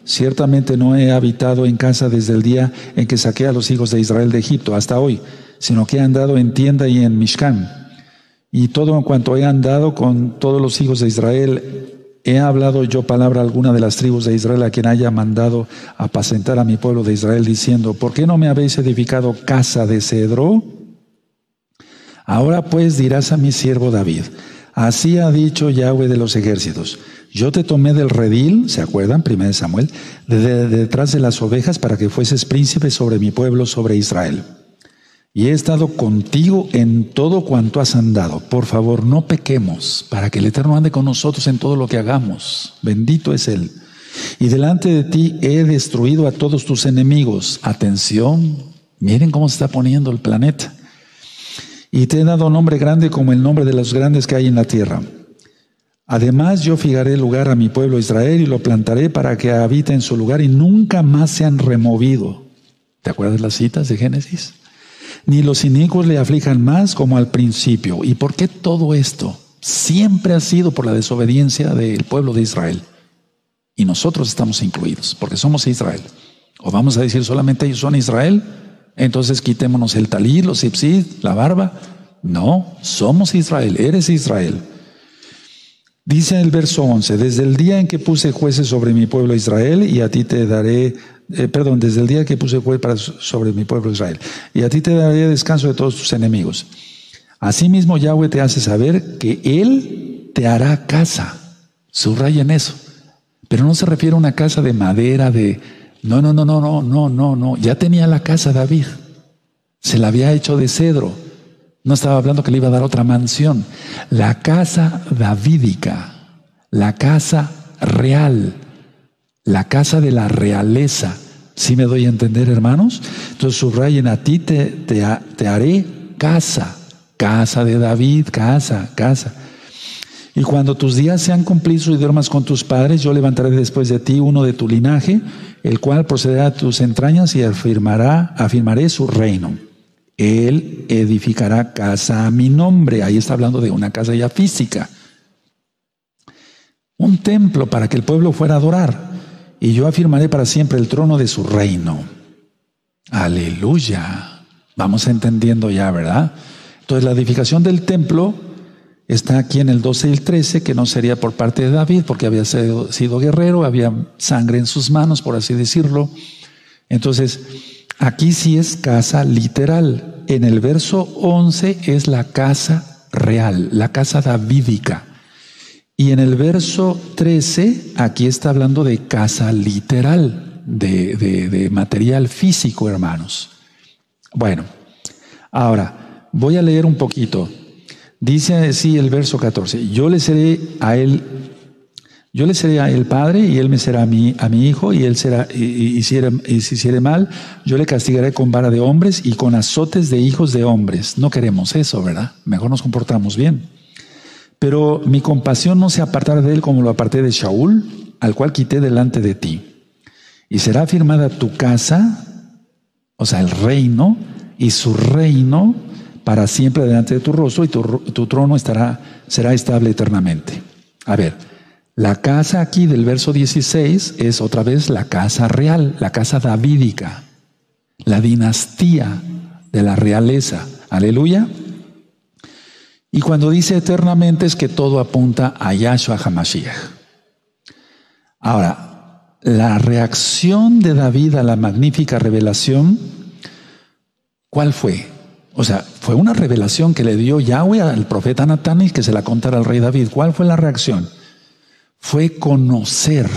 Ciertamente no he habitado en casa desde el día en que saqué a los hijos de Israel de Egipto hasta hoy, sino que he andado en tienda y en Mishkan. Y todo en cuanto he andado con todos los hijos de Israel, he hablado yo palabra alguna de las tribus de Israel a quien haya mandado apacentar a mi pueblo de Israel, diciendo, ¿por qué no me habéis edificado casa de cedro? Ahora pues dirás a mi siervo David, así ha dicho Yahweh de los ejércitos. Yo te tomé del redil, ¿se acuerdan? Primera de Samuel, de, detrás de las ovejas para que fueses príncipe sobre mi pueblo, sobre Israel. Y he estado contigo en todo cuanto has andado. Por favor, no pequemos, para que el Eterno ande con nosotros en todo lo que hagamos. Bendito es Él. Y delante de ti he destruido a todos tus enemigos. Atención, miren cómo se está poniendo el planeta. Y te he dado nombre grande como el nombre de los grandes que hay en la tierra. Además, yo fijaré lugar a mi pueblo Israel y lo plantaré para que habite en su lugar y nunca más sean removido. ¿Te acuerdas las citas de Génesis? Ni los inicuos le aflijan más como al principio. ¿Y por qué todo esto? Siempre ha sido por la desobediencia del pueblo de Israel. Y nosotros estamos incluidos, porque somos Israel. O vamos a decir solamente ellos son Israel, entonces quitémonos el talí, los ipsid, la barba. No, somos Israel, eres Israel. Dice el verso 11, desde el día en que puse jueces sobre mi pueblo Israel y a ti te daré, eh, perdón, desde el día que puse jueces sobre mi pueblo Israel y a ti te daré descanso de todos tus enemigos. Asimismo Yahweh te hace saber que Él te hará casa. Subrayen eso. Pero no se refiere a una casa de madera, de... No, no, no, no, no, no, no, no. Ya tenía la casa David. Se la había hecho de cedro. No estaba hablando que le iba a dar otra mansión. La casa davídica, la casa real, la casa de la realeza. ¿Sí me doy a entender, hermanos? Entonces subrayen, a ti te, te, haré casa, casa de David, casa, casa. Y cuando tus días sean cumplidos y duermas con tus padres, yo levantaré después de ti uno de tu linaje, el cual procederá a tus entrañas y afirmará, afirmaré su reino. Él edificará casa a mi nombre. Ahí está hablando de una casa ya física. Un templo para que el pueblo fuera a adorar. Y yo afirmaré para siempre el trono de su reino. Aleluya. Vamos entendiendo ya, ¿verdad? Entonces la edificación del templo está aquí en el 12 y el 13, que no sería por parte de David, porque había sido, guerrero, había sangre en sus manos, por así decirlo. Entonces, Aquí sí es casa literal. En el verso 11 es la casa real, la casa davídica. Y en el verso 13, aquí está hablando de casa literal, de, de material físico, hermanos. Bueno, ahora voy a leer un poquito. Dice así el verso 14, yo le seré a él yo le seré a el padre y él me será a mi, a mi hijo y él será, y, si hiciere mal, yo le castigaré con vara de hombres y con azotes de hijos de hombres. No queremos eso, ¿verdad? Mejor nos comportamos bien. Pero mi compasión no se apartará de él como lo aparté de Shaul, al cual quité delante de ti. Y será firmada tu casa, o sea, el reino, y su reino para siempre delante de tu rostro, y tu, trono estará, será estable eternamente. A ver, la casa aquí del verso 16 es otra vez la casa real, la casa davídica, la dinastía de la realeza. Aleluya. Y cuando dice eternamente es que todo apunta a Yahshua HaMashiach. Ahora, la reacción de David a la magnífica revelación, ¿cuál fue? O sea, fue una revelación que le dio Yahweh al profeta Natán y que se la contara al rey David. ¿Cuál fue la reacción? fue conocer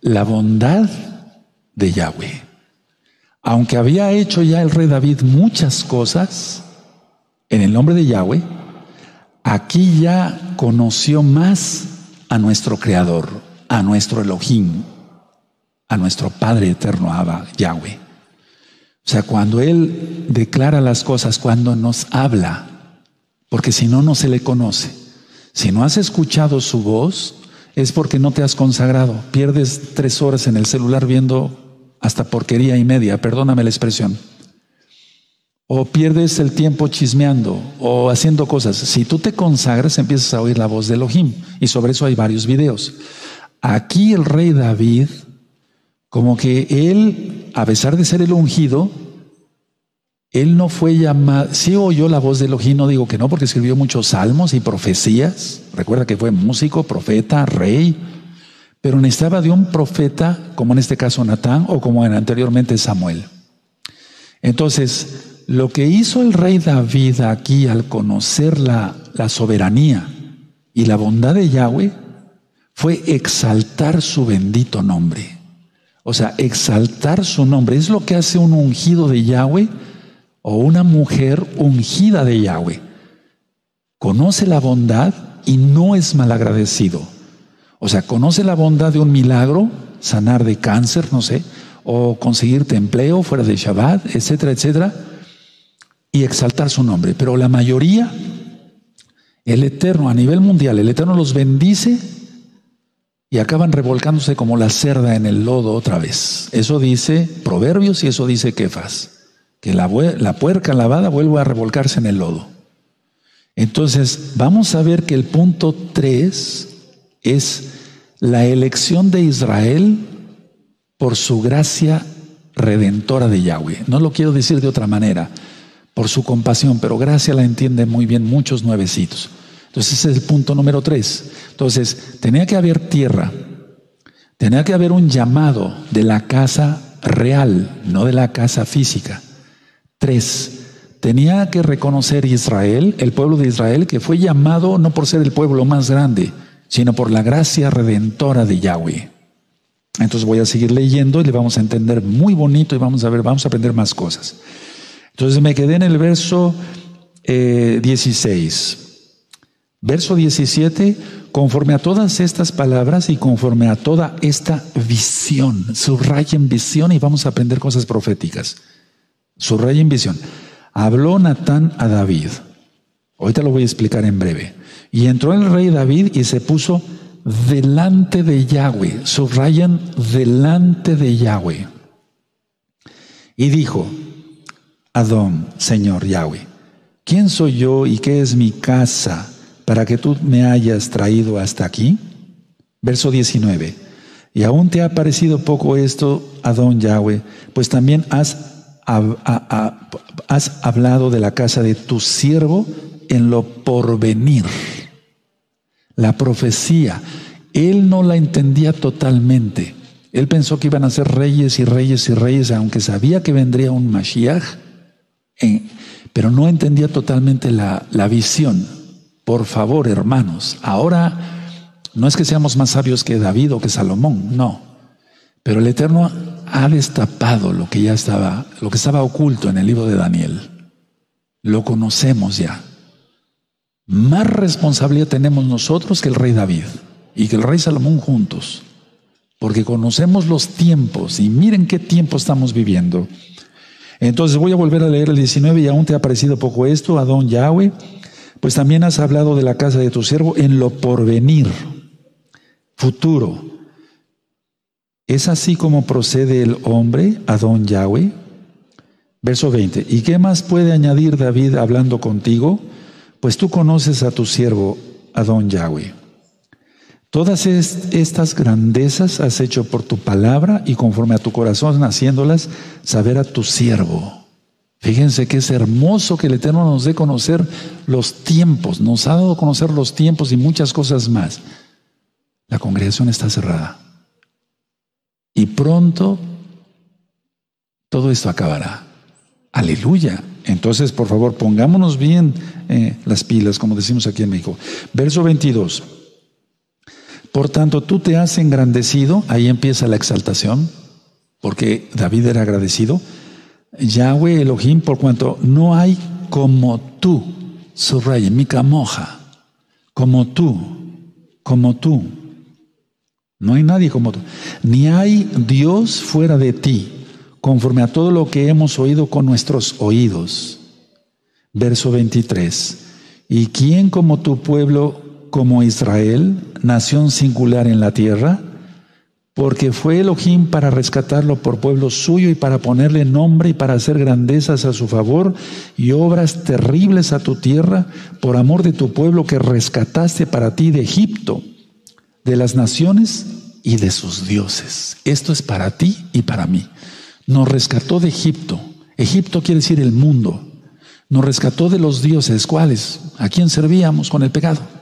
la bondad de Yahweh. Aunque había hecho ya el rey David muchas cosas en el nombre de Yahweh, aquí ya conoció más a nuestro Creador, a nuestro Elohim, a nuestro Padre eterno, Abba, Yahweh. O sea, cuando Él declara las cosas, cuando nos habla, porque si no, no se le conoce. Si no has escuchado su voz, es porque no te has consagrado. Pierdes tres horas en el celular viendo hasta porquería y media, perdóname la expresión. O pierdes el tiempo chismeando o haciendo cosas. Si tú te consagras, empiezas a oír la voz de Elohim. Y sobre eso hay varios videos. Aquí el rey David, como que él, a pesar de ser el ungido, él no fue llamado, sí oyó la voz de Elohim, no digo que no, porque escribió muchos salmos y profecías. Recuerda que fue músico, profeta, rey, pero necesitaba de un profeta, como en este caso Natán, o como anteriormente Samuel. Entonces, lo que hizo el rey David aquí al conocer la, soberanía y la bondad de Yahweh fue exaltar su bendito nombre. O sea, exaltar su nombre. Es lo que hace un ungido de Yahweh o una mujer ungida de Yahweh. Conoce la bondad y no es malagradecido. O sea, conoce la bondad de un milagro, sanar de cáncer, no sé, o conseguirte empleo fuera de Shabbat, etcétera, etcétera, y exaltar su nombre. Pero la mayoría, el Eterno a nivel mundial, el Eterno los bendice y acaban revolcándose como la cerda en el lodo otra vez. Eso dice Proverbios y eso dice Kefas que la, puerca lavada vuelva a revolcarse en el lodo. Entonces, vamos a ver que el punto 3 es la elección de Israel por su gracia redentora de Yahweh. No lo quiero decir de otra manera, por su compasión, pero gracia la entienden muy bien muchos nuevecitos. Entonces ese es el punto número tres. Entonces, tenía que haber tierra, tenía que haber un llamado de la casa real, no de la casa física. Tres, tenía que reconocer Israel, el pueblo de Israel, que fue llamado no por ser el pueblo más grande, sino por la gracia redentora de Yahweh. Entonces voy a seguir leyendo y le vamos a entender muy bonito y vamos a ver, vamos a aprender más cosas. Entonces me quedé en el verso 16. Eh, verso 17, conforme a todas estas palabras y conforme a toda esta visión, subrayen visión y vamos a aprender cosas proféticas. Subrayen visión. Habló Natán a David. Ahorita lo voy a explicar en breve. Y entró el rey David y se puso delante de Yahweh, subrayan delante de Yahweh. Y dijo, Adón, Señor Yahweh, ¿quién soy yo y qué es mi casa para que tú me hayas traído hasta aquí? Verso 19. Y aún te ha parecido poco esto, Adón Yahweh, pues también has, hablado de la casa de tu siervo en lo porvenir. La profecía, él no la entendía totalmente. Él pensó que iban a ser reyes y reyes y reyes, aunque sabía que vendría un Mashiach, eh, pero no entendía totalmente la, la visión. Por favor, hermanos, ahora no es que seamos más sabios que David o que Salomón, no. Pero el Eterno ha destapado lo que ya estaba, lo que estaba oculto en el libro de Daniel. Lo conocemos ya. Más responsabilidad tenemos nosotros que el rey David y que el rey Salomón juntos, porque conocemos los tiempos y miren qué tiempo estamos viviendo. Entonces voy a volver a leer el 19 y aún te ha parecido poco esto, Adón Yahweh, pues también has hablado de la casa de tu siervo en lo porvenir, futuro. ¿Es así como procede el hombre, Adón Yahweh? Verso 20. ¿Y qué más puede añadir David hablando contigo? Pues tú conoces a tu siervo Adón Yahweh. Todas estas grandezas has hecho por tu palabra y conforme a tu corazón haciéndolas saber a tu siervo. Fíjense que es hermoso que el Eterno nos dé conocer los tiempos, nos ha dado conocer los tiempos y muchas cosas más. La congregación está cerrada. Y pronto todo esto acabará. Aleluya. Entonces, por favor, pongámonos bien eh, las pilas, como decimos aquí en México. Verso 22. Por tanto, tú te has engrandecido, ahí empieza la exaltación, porque David era agradecido. Yahweh Elohim, por cuanto no hay como tú, subraya, mi camoja, como tú, como tú. No hay nadie como tú. Ni hay Dios fuera de ti conforme a todo lo que hemos oído con nuestros oídos. Verso 23. ¿Y quién como tu pueblo, como Israel, nación singular en la tierra? Porque fue Elohim para rescatarlo por pueblo suyo y para ponerle nombre y para hacer grandezas a su favor y obras terribles a tu tierra por amor de tu pueblo que rescataste para ti de Egipto, de las naciones y de sus dioses. Esto es para ti y para mí. Nos rescató de Egipto. Egipto quiere decir el mundo. Nos rescató de los dioses, ¿cuáles? ¿A quién servíamos con el pecado?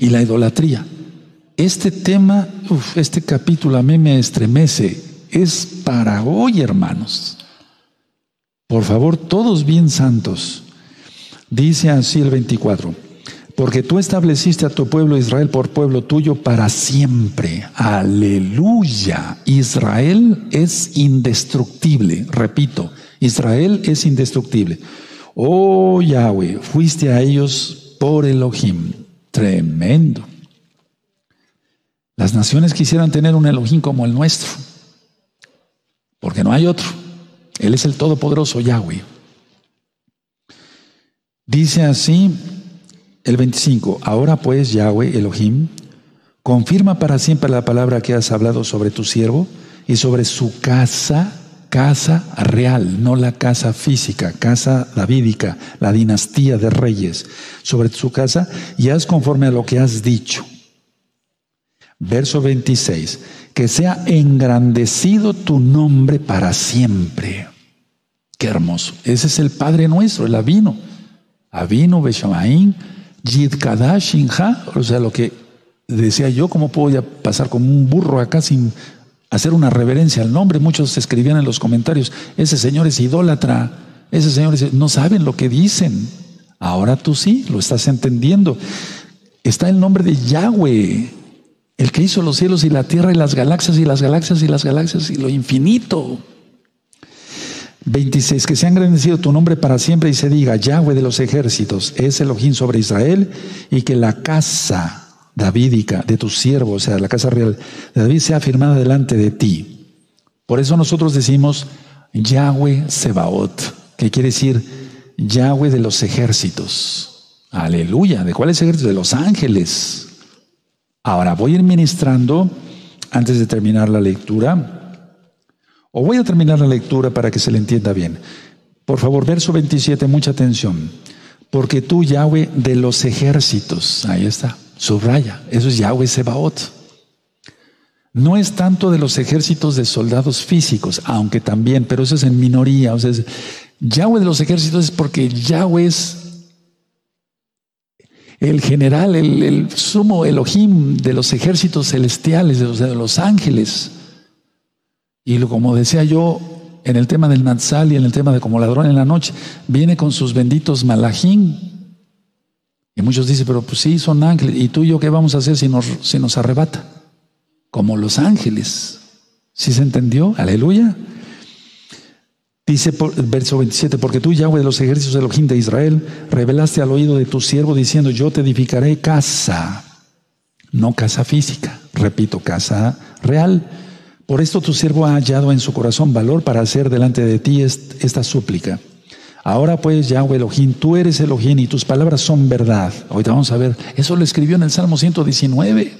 Y la idolatría. Este tema, este capítulo a mí me estremece. Es para hoy, hermanos. Por favor, todos bien santos. Dice así el 24 porque tú estableciste a tu pueblo Israel por pueblo tuyo para siempre. Aleluya. Israel es indestructible. Repito, Israel es indestructible. Oh Yahweh, fuiste a ellos por Elohim. Tremendo. Las naciones quisieran tener un Elohim como el nuestro, porque no hay otro. Él es el Todopoderoso Yahweh. Dice así el 25. Ahora pues, Yahweh Elohim, confirma para siempre la palabra que has hablado sobre tu siervo y sobre su casa, casa real, no la casa física, casa davídica, la dinastía de reyes, sobre su casa, y haz conforme a lo que has dicho. Verso 26. Que sea engrandecido tu nombre para siempre. Qué hermoso. Ese es el Padre nuestro, el Avino. Avino, Beshamaín, Yid Kadash, O sea, lo que decía yo, ¿cómo puedo pasar como un burro acá sin hacer una reverencia al nombre? Muchos escribían en los comentarios, ese señor es idólatra, ese señor no saben lo que dicen. Ahora tú sí, lo estás entendiendo. Está el nombre de Yahweh, el que hizo los cielos y la tierra y las galaxias y las galaxias y las galaxias y lo infinito. 26. Que sea engrandecido tu nombre para siempre y se diga, Yahweh de los ejércitos es Elohim sobre Israel y que la casa davídica de tu siervo, o sea, la casa real de David sea afirmada delante de ti. Por eso nosotros decimos Yahweh Sebaot, que quiere decir Yahweh de los ejércitos. Aleluya. ¿De cuáles ejércitos? De los ángeles. Ahora voy a ir ministrando antes de terminar la lectura o voy a terminar la lectura para que se le entienda bien. Por favor, verso 27, mucha atención. Porque tú, Yahweh, de los ejércitos, ahí está, subraya, eso es Yahweh Sebaot. No es tanto de los ejércitos de soldados físicos, aunque también, pero eso es en minoría. O sea, Yahweh de los ejércitos es porque Yahweh es el general, el, sumo Elohim de los ejércitos celestiales, de los ángeles. Y como decía yo en el tema del Natsal y en el tema de como ladrón en la noche, viene con sus benditos malajín. Y muchos dicen, pero pues sí, son ángeles. ¿Y tú y yo qué vamos a hacer si nos, si nos arrebata? Como los ángeles. ¿Sí se entendió? Aleluya. Dice verso 27, porque tú, Yahweh de los ejércitos de Elohim de Israel, revelaste al oído de tu siervo diciendo, yo te edificaré casa, no casa física, repito, casa real por esto tu siervo ha hallado en su corazón valor para hacer delante de ti esta súplica. Ahora pues, Yahweh Elohim, tú eres Elohim y tus palabras son verdad. Ahorita vamos a ver, eso lo escribió en el Salmo 119.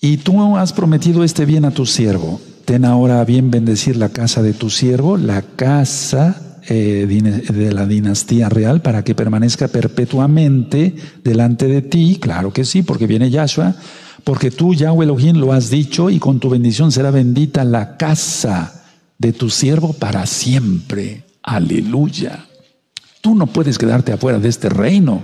Y tú has prometido este bien a tu siervo. Ten ahora a bien bendecir la casa de tu siervo, la casa eh, de la dinastía real, para que permanezca perpetuamente delante de ti. Claro que sí, porque viene Yahshua porque tú, Yahweh Elohim, lo has dicho y con tu bendición será bendita la casa de tu siervo para siempre. Aleluya. Tú no puedes quedarte afuera de este reino.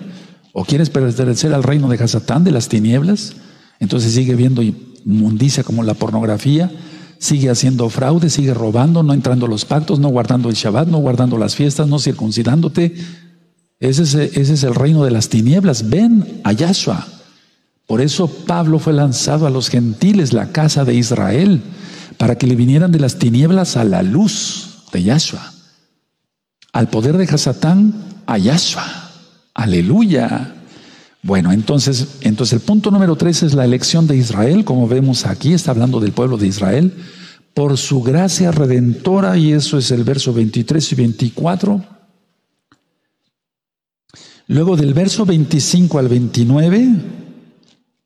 ¿O quieres pertenecer al reino de Hasatán, de las tinieblas? Entonces sigue viendo inmundicia como la pornografía, sigue haciendo fraude, sigue robando, no entrando los pactos, no guardando el Shabbat, no guardando las fiestas, no circuncidándote. Ese es, ese es el reino de las tinieblas. Ven a Yahshua. Por eso Pablo fue lanzado a los gentiles, la casa de Israel, para que le vinieran de las tinieblas a la luz de Yahshua, al poder de Hasatán a Yahshua. Aleluya. Bueno, entonces, entonces el punto número tres es la elección de Israel, como vemos aquí, está hablando del pueblo de Israel, por su gracia redentora, y eso es el verso 23 y 24. Luego del verso 25 al 29,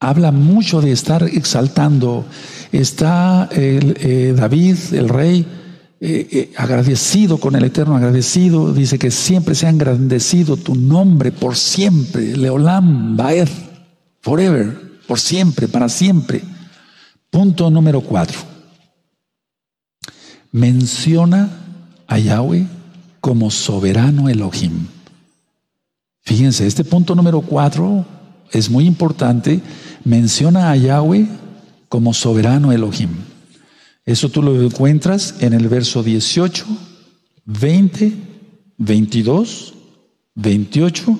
habla mucho de estar exaltando. Está eh, David, el rey, eh, eh, agradecido con el Eterno, agradecido, dice que siempre se ha engrandecido tu nombre por siempre, Leolam, Baer, forever, por siempre, para siempre. Punto número cuatro. Menciona a Yahweh como soberano Elohim. Fíjense, este punto número cuatro es muy importante menciona a Yahweh como soberano Elohim. Eso tú lo encuentras en el verso 18, 20, 22, 28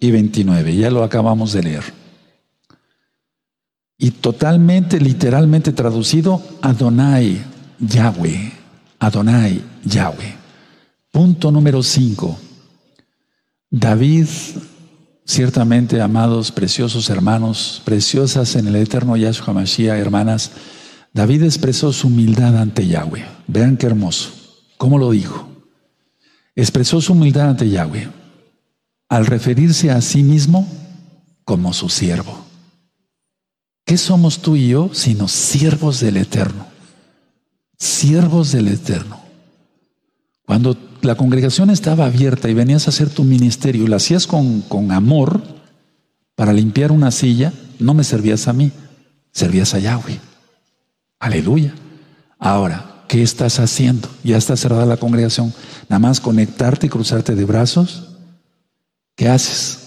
y 29. Ya lo acabamos de leer. Y totalmente, literalmente traducido, Adonai, Yahweh. Adonai, Yahweh. Punto número 5. David Ciertamente, amados, preciosos hermanos, preciosas en el eterno Yahshua Mashiach, hermanas, David expresó su humildad ante Yahweh. Vean qué hermoso. ¿Cómo lo dijo? Expresó su humildad ante Yahweh al referirse a sí mismo como su siervo. ¿Qué somos tú y yo sino siervos del Eterno? Siervos del Eterno. Cuando la congregación estaba abierta y venías a hacer tu ministerio y lo hacías con, con amor, para limpiar una silla, no me servías a mí, servías a Yahweh. Aleluya. Ahora, ¿qué estás haciendo? Ya está cerrada la congregación. Nada más conectarte y cruzarte de brazos. ¿Qué haces?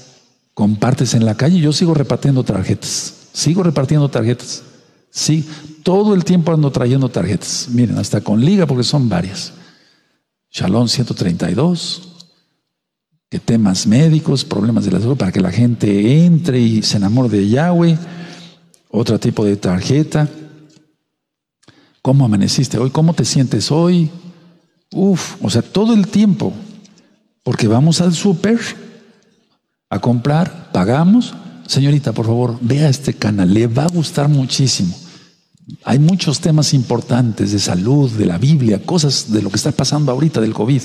Compartes en la calle. Yo sigo repartiendo tarjetas. Sigo repartiendo tarjetas. Sí, todo el tiempo ando trayendo tarjetas. Miren, hasta con liga porque son varias. Shalom 132, que temas médicos, problemas de la salud, para que la gente entre y se enamore de Yahweh. Otro tipo de tarjeta. ¿Cómo amaneciste hoy? ¿Cómo te sientes hoy? Uf, o sea, todo el tiempo. Porque vamos al súper a comprar, pagamos. Señorita, por favor, vea este canal, le va a gustar muchísimo. Hay muchos temas importantes de salud, de la Biblia, cosas de lo que está pasando ahorita del COVID.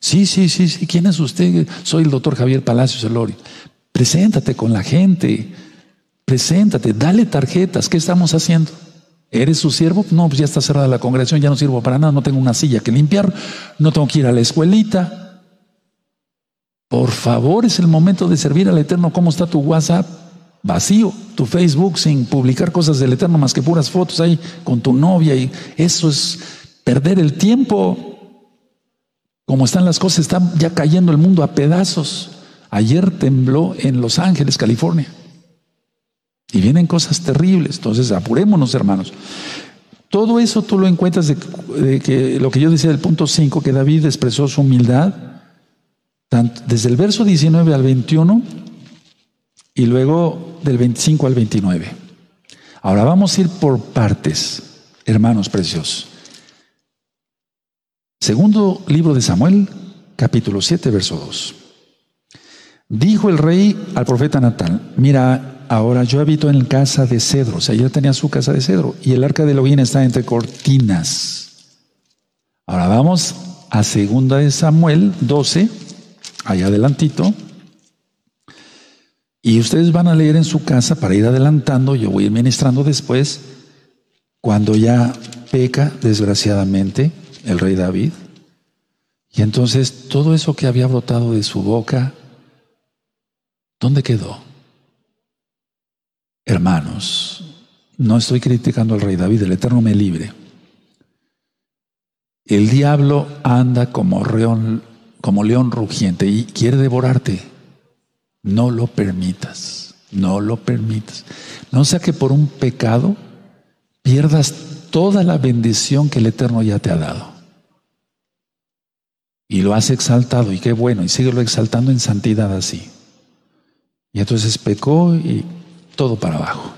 Sí, sí, sí, sí. ¿Quién es usted? Soy el doctor Javier Palacios Elorio. Preséntate con la gente. Preséntate, dale tarjetas. ¿Qué estamos haciendo? ¿Eres su siervo? No, pues ya está cerrada la congregación, ya no sirvo para nada, no tengo una silla que limpiar, no tengo que ir a la escuelita. Por favor, es el momento de servir al Eterno. ¿Cómo está tu WhatsApp? Vacío, tu Facebook sin publicar cosas del Eterno más que puras fotos ahí con tu novia y eso es perder el tiempo. Como están las cosas, está ya cayendo el mundo a pedazos. Ayer tembló en Los Ángeles, California. Y vienen cosas terribles. Entonces, apurémonos, hermanos. Todo eso tú lo encuentras de, que lo que yo decía del punto 5, que David expresó su humildad, desde el verso 19 al 21 y luego del 25 al 29. Ahora vamos a ir por partes, hermanos preciosos. Segundo libro de Samuel, capítulo 7, verso 2. Dijo el rey al profeta Natal, mira, ahora yo habito en casa de cedro, o sea, ya tenía su casa de cedro, y el arca de Elohim está entre cortinas. Ahora vamos a segunda de Samuel 12, allá adelantito, y ustedes van a leer en su casa para ir adelantando, yo voy a ir ministrando después, cuando ya peca, desgraciadamente, el rey David. Y entonces todo eso que había brotado de su boca, ¿dónde quedó? Hermanos, no estoy criticando al rey David, el Eterno me libre. El diablo anda como león, como león rugiente y quiere devorarte. No lo permitas, no lo permitas. No sea que por un pecado pierdas toda la bendición que el Eterno ya te ha dado. Y lo has exaltado, y qué bueno, y síguelo exaltando en santidad así. Y entonces pecó y todo para abajo.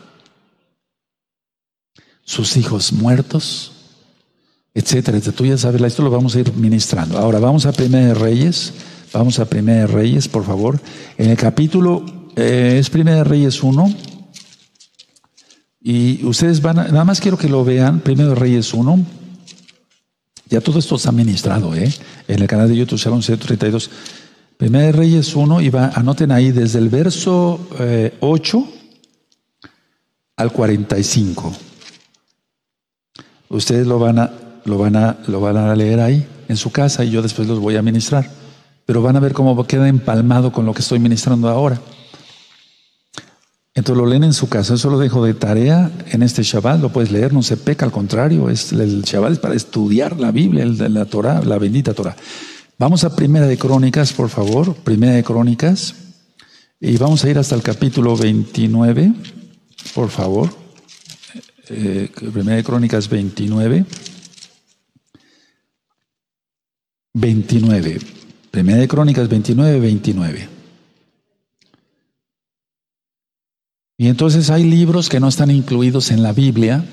Sus hijos muertos, etcétera, etcétera. Tú ya sabes, esto lo vamos a ir ministrando. Ahora vamos a Primera de Reyes, vamos a Primera de Reyes, por favor. En el capítulo, eh, es Primera de Reyes 1, y ustedes van a, nada más quiero que lo vean, primero de Reyes 1. Ya todo esto está ministrado, ¿eh? En el canal de YouTube Shalom 132. Primero de Reyes 1 y va, anoten ahí desde el verso 8 eh, al 45. Ustedes lo van a, lo van a, lo van a leer ahí en su casa y yo después los voy a ministrar. Pero van a ver cómo queda empalmado con lo que estoy ministrando ahora. Entonces lo leen en su casa, eso lo dejo de tarea en este Shabbat, lo puedes leer, no se peca, al contrario, es, el Shabbat es para estudiar la Biblia, la Torah, la bendita Torah. Vamos a Primera de Crónicas, por favor, Primera de Crónicas, y vamos a ir hasta el capítulo 29, por favor. Eh, primera de Crónicas 29. 29. Primera de Crónicas 29, 29. Y entonces hay libros que no están incluidos en la Biblia.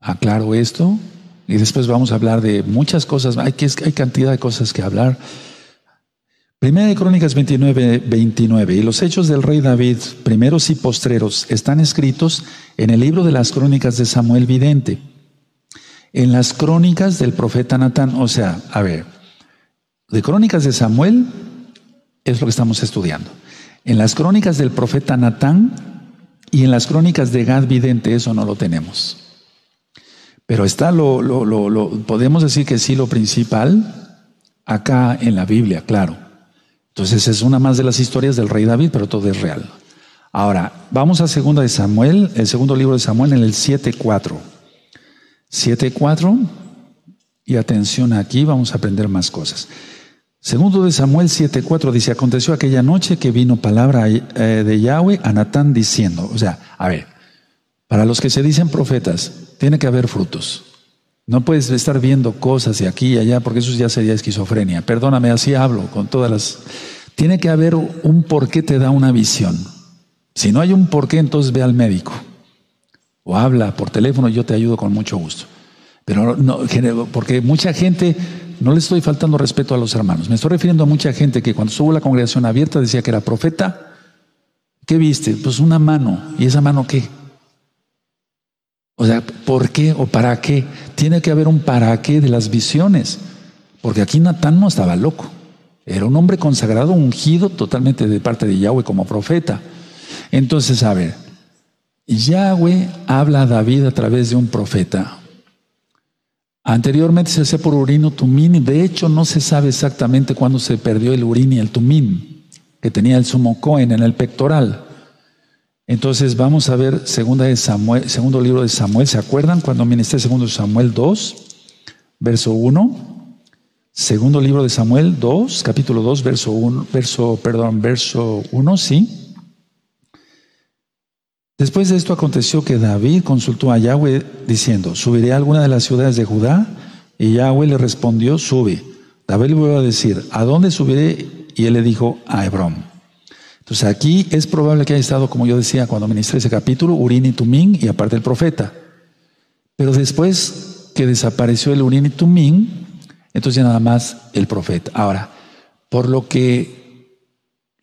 Aclaro esto. Y después vamos a hablar de muchas cosas. Hay, cantidad de cosas que hablar. Primera de Crónicas 29, 29. Y los hechos del rey David, primeros y postreros, están escritos en el libro de las crónicas de Samuel Vidente. En las crónicas del profeta Natán. O sea, a ver, de crónicas de Samuel es lo que estamos estudiando. En las crónicas del profeta Natán y en las crónicas de Gad Vidente, eso no lo tenemos. Pero está lo, lo, podemos decir que sí, lo principal, acá en la Biblia, claro. Entonces es una más de las historias del rey David, pero todo es real. Ahora, vamos a segunda de Samuel, el segundo libro de Samuel en el 7.4. 7.4, y atención aquí, vamos a aprender más cosas. Segundo de Samuel 7.4 dice, aconteció aquella noche que vino palabra eh, de Yahweh a Natán diciendo, o sea, a ver, para los que se dicen profetas, tiene que haber frutos. No puedes estar viendo cosas de aquí y allá, porque eso ya sería esquizofrenia. Perdóname, así hablo con todas las... Tiene que haber un por qué te da una visión. Si no hay un por qué, entonces ve al médico. O habla por teléfono, yo te ayudo con mucho gusto. Pero no, porque mucha gente, no le estoy faltando respeto a los hermanos. Me estoy refiriendo a mucha gente que cuando estuvo la congregación abierta decía que era profeta. ¿Qué viste? Pues una mano. ¿Y esa mano qué? O sea, ¿por qué o para qué? Tiene que haber un para qué de las visiones. Porque aquí Natán no estaba loco. Era un hombre consagrado, ungido totalmente de parte de Yahweh como profeta. Entonces, a ver, Yahweh habla a David a través de un profeta. Anteriormente se hacía por urino tumín y de hecho no se sabe exactamente cuándo se perdió el urín y el tumín que tenía el sumo Cohen en el pectoral. Entonces vamos a ver segunda de Samuel, segundo libro de Samuel. ¿Se acuerdan cuando ministré segundo Samuel 2, verso 1? Segundo libro de Samuel 2, capítulo 2, verso 1, verso, perdón, verso 1, sí. Después de esto aconteció que David consultó a Yahweh diciendo, ¿subiré a alguna de las ciudades de Judá? Y Yahweh le respondió, sube. David le volvió a decir, ¿a dónde subiré? Y él le dijo, a Hebrón. Entonces aquí es probable que haya estado, como yo decía cuando ministré ese capítulo, Urín y Tumín y aparte el profeta. Pero después que desapareció el Urín y Tumín, entonces ya nada más el profeta. Ahora, por lo que,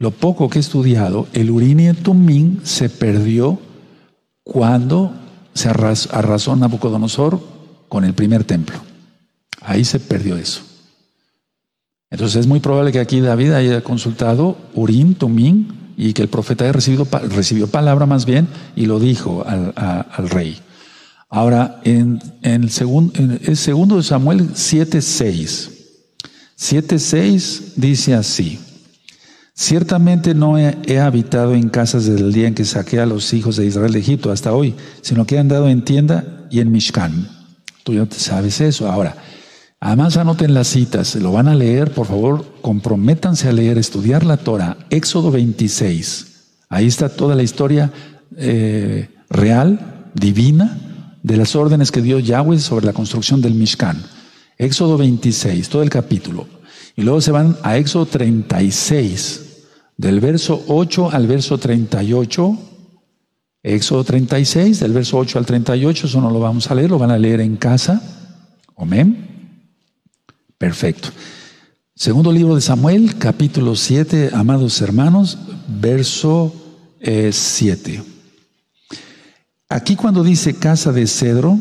lo poco que he estudiado, el Urín y el Tumín se perdió cuando se arrasó, Nabucodonosor con el primer templo. Ahí se perdió eso. Entonces es muy probable que aquí David haya consultado Urim, Tumín y que el profeta haya recibido, recibió palabra más bien y lo dijo al, rey. Ahora, en, el, segundo, el segundo de Samuel 7.6, 7.6 dice así, Ciertamente no he, habitado en casas desde el día en que saqué a los hijos de Israel de Egipto hasta hoy, sino que he andado en tienda y en Mishkan. Tú ya sabes eso. Ahora, Además, anoten las citas, lo van a leer, por favor, comprométanse a leer, estudiar la Torah, Éxodo 26. Ahí está toda la historia eh, real, divina, de las órdenes que dio Yahweh sobre la construcción del Mishkan. Éxodo 26, todo el capítulo. Y luego se van a Éxodo 36, del verso 8 al verso 38. Éxodo 36, del verso 8 al 38, eso no lo vamos a leer, lo van a leer en casa. Amén. Perfecto. Segundo libro de Samuel, capítulo 7, amados hermanos, verso 7. Eh, aquí cuando dice casa de cedro,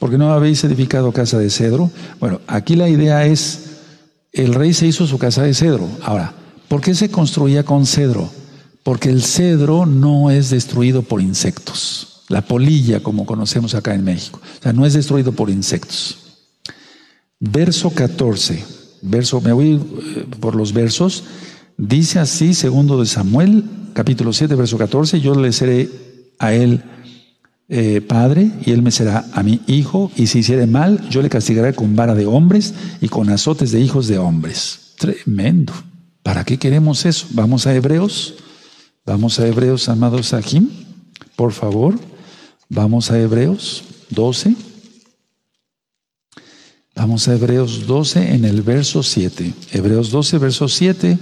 porque no habéis edificado casa de cedro, bueno, aquí la idea es, el rey se hizo su casa de cedro. Ahora, ¿por qué se construía con cedro? Porque el cedro no es destruido por insectos. La polilla, como conocemos acá en México. O sea, no es destruido por insectos. Verso 14, verso, me voy eh, por los versos, dice así, segundo de Samuel, capítulo 7, verso 14, yo le seré a él eh, padre y él me será a mi hijo, y si hiciere mal, yo le castigaré con vara de hombres y con azotes de hijos de hombres. Tremendo. ¿Para qué queremos eso? Vamos a Hebreos, vamos a Hebreos, amados aquí, por favor, vamos a Hebreos 12. Vamos a Hebreos 12 en el verso 7. Hebreos 12, verso 7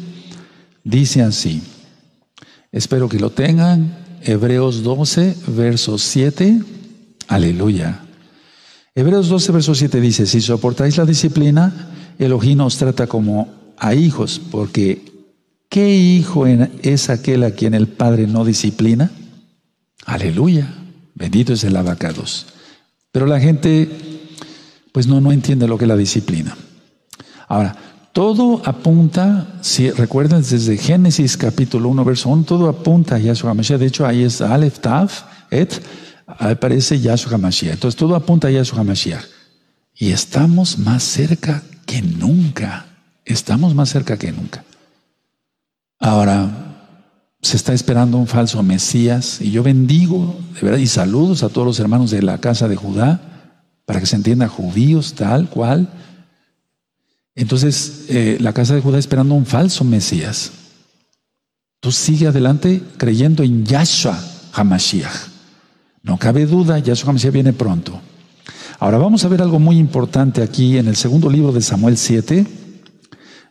dice así. Espero que lo tengan. Hebreos 12, verso 7. Aleluya. Hebreos 12, verso 7 dice, si soportáis la disciplina, Elohim os trata como a hijos, porque ¿qué hijo es aquel a quien el Padre no disciplina? Aleluya. Bendito es el abacados. Pero la gente pues no, no entiende lo que es la disciplina. Ahora, todo apunta, si recuerdan desde Génesis capítulo 1, verso 1, todo apunta a Yahshua HaMashiach. De hecho, ahí es Aleph, Tav, Et, aparece Yahshua HaMashiach. Entonces, todo apunta a Yahshua HaMashiach. Y estamos más cerca que nunca. Estamos más cerca que nunca. Ahora, se está esperando un falso Mesías y yo bendigo, de verdad, y saludos a todos los hermanos de la casa de Judá, para que se entienda judíos, tal cual. Entonces, eh, la casa de Judá esperando un falso Mesías. Tú sigue adelante creyendo en Yahshua HaMashiach. No cabe duda, Yahshua HaMashiach viene pronto. Ahora vamos a ver algo muy importante aquí en el segundo libro de Samuel 7.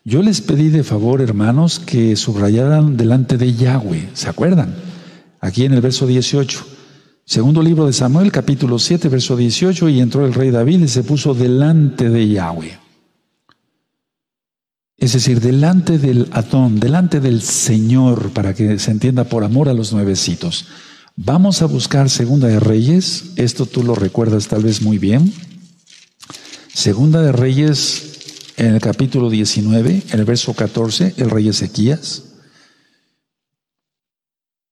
Yo les pedí de favor, hermanos, que subrayaran delante de Yahweh. ¿Se acuerdan? Aquí en el verso 18. Segundo libro de Samuel, capítulo 7, verso 18, y entró el rey David y se puso delante de Yahweh. Es decir, delante del Adón, delante del Señor, para que se entienda por amor a los nuevecitos. Vamos a buscar Segunda de Reyes, esto tú lo recuerdas tal vez muy bien. Segunda de Reyes en el capítulo 19, en el verso 14, el rey Ezequías.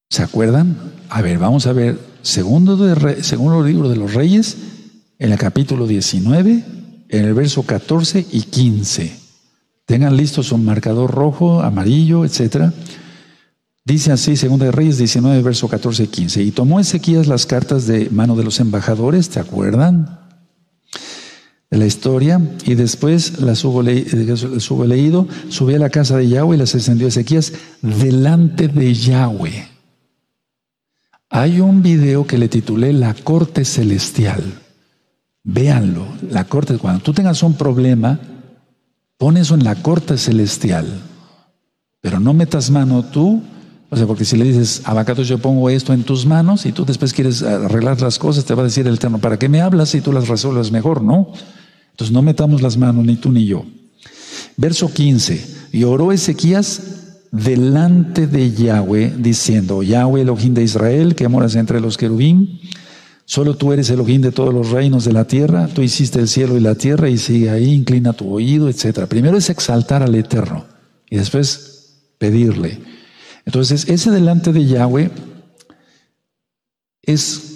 ¿Se acuerdan? A ver, vamos a ver, segundo, de, segundo libro de los reyes, en el capítulo 19, en el verso 14 y 15. Tengan listos un marcador rojo, amarillo, etcétera. Dice así, Segunda de Reyes 19, verso 14 y 15. Y tomó Ezequías las cartas de mano de los embajadores, ¿te acuerdan? De la historia. Y después las hubo, leído, subió a la casa de Yahweh y las extendió Ezequías delante de Yahweh. Hay un video que le titulé La corte celestial. Véanlo, la corte, cuando tú tengas un problema, pon eso en la corte celestial. Pero no metas mano tú o sea, porque si le dices, Abacato, yo pongo esto en tus manos y tú después quieres arreglar las cosas, te va a decir el Eterno, ¿para qué me hablas si tú las resuelves mejor? No. Entonces no metamos las manos, ni tú ni yo. Verso 15. Y oró Ezequías delante de Yahweh, diciendo, Yahweh, Elohim de Israel, que moras entre los querubín, solo tú eres Elohim de todos los reinos de la tierra, tú hiciste el cielo y la tierra, y sigue ahí, inclina tu oído, etc. Primero es exaltar al Eterno, y después pedirle. Entonces, ese delante de Yahweh es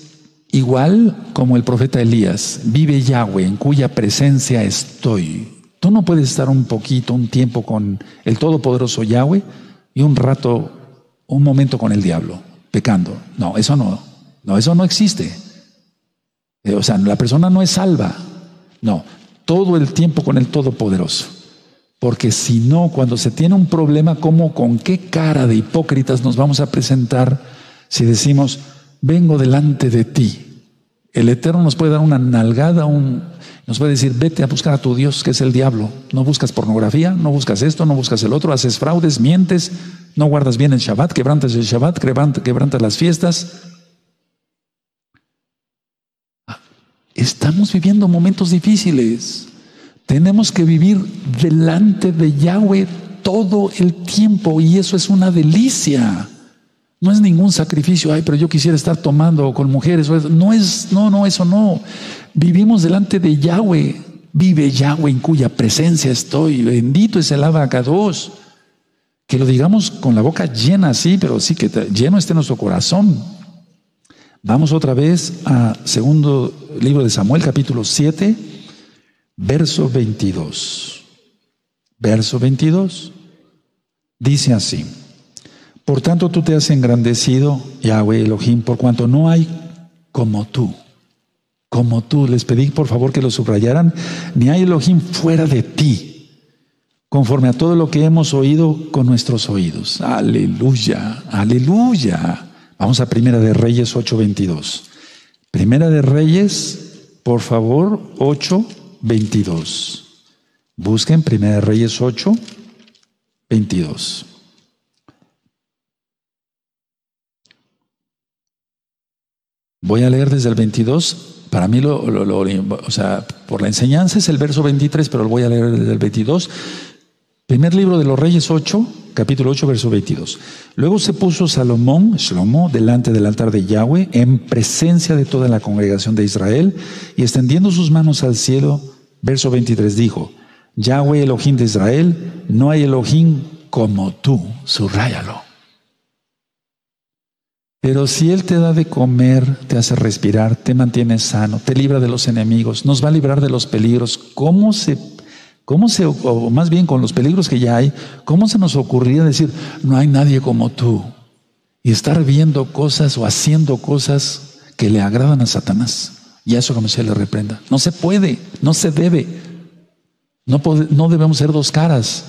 igual como el profeta Elías. Vive Yahweh, en cuya presencia estoy. Tú no puedes estar un poquito, un tiempo con el todopoderoso Yahweh y un rato, un momento con el diablo, pecando. No, eso no. No, eso no existe. Eh, o sea, la persona no es salva. No, todo el tiempo con el todopoderoso. Porque si no, cuando se tiene un problema, ¿cómo, con qué cara de hipócritas nos vamos a presentar si decimos, vengo delante de ti? El Eterno nos puede dar una nalgada, un, nos puede decir, vete a buscar a tu Dios, que es el diablo. No buscas pornografía, no buscas esto, no buscas el otro, haces fraudes, mientes, no guardas bien el Shabbat, quebrantas el Shabbat, quebrantas las fiestas. Ah, estamos viviendo momentos difíciles. Tenemos que vivir delante de Yahweh todo el tiempo y eso es una delicia. No es ningún sacrificio, ay, pero yo quisiera estar tomando con mujeres. No es, no, no, eso no. Vivimos delante de Yahweh. Vive Yahweh en cuya presencia estoy. Bendito es el abacados. Que lo digamos con la boca llena, sí, pero sí que lleno esté nuestro corazón. Vamos otra vez a segundo libro de Samuel, capítulo 7. Verso 22. Verso 22. Dice así. Por tanto tú te has engrandecido, Yahweh Elohim, por cuanto no hay como tú. Como tú. Les pedí por favor que lo subrayaran. Ni hay Elohim fuera de ti. Conforme a todo lo que hemos oído con nuestros oídos. Aleluya. Aleluya. Vamos a Primera de Reyes 8:22. Primera de Reyes, por favor, 8. 22. Busquen 1 Reyes 8, 22. Voy a leer desde el 22. Para mí, lo, o sea, por la enseñanza es el verso 23, pero lo voy a leer desde el 22. Primer libro de los Reyes 8, capítulo 8, verso 22. Luego se puso Salomón, Shlomo, delante del altar de Yahweh, en presencia de toda la congregación de Israel, y extendiendo sus manos al cielo, verso 23 dijo, Yahweh Elohim de Israel, no hay Elohim como tú, subrayalo. Pero si Él te da de comer, te hace respirar, te mantiene sano, te libra de los enemigos, nos va a librar de los peligros, ¿cómo se ¿Cómo se, o más bien con los peligros que ya hay, cómo se nos ocurría decir, no hay nadie como tú? Y estar viendo cosas o haciendo cosas que le agradan a Satanás. Y a eso como se le reprenda. No se puede, no se debe. No, no debemos ser dos caras.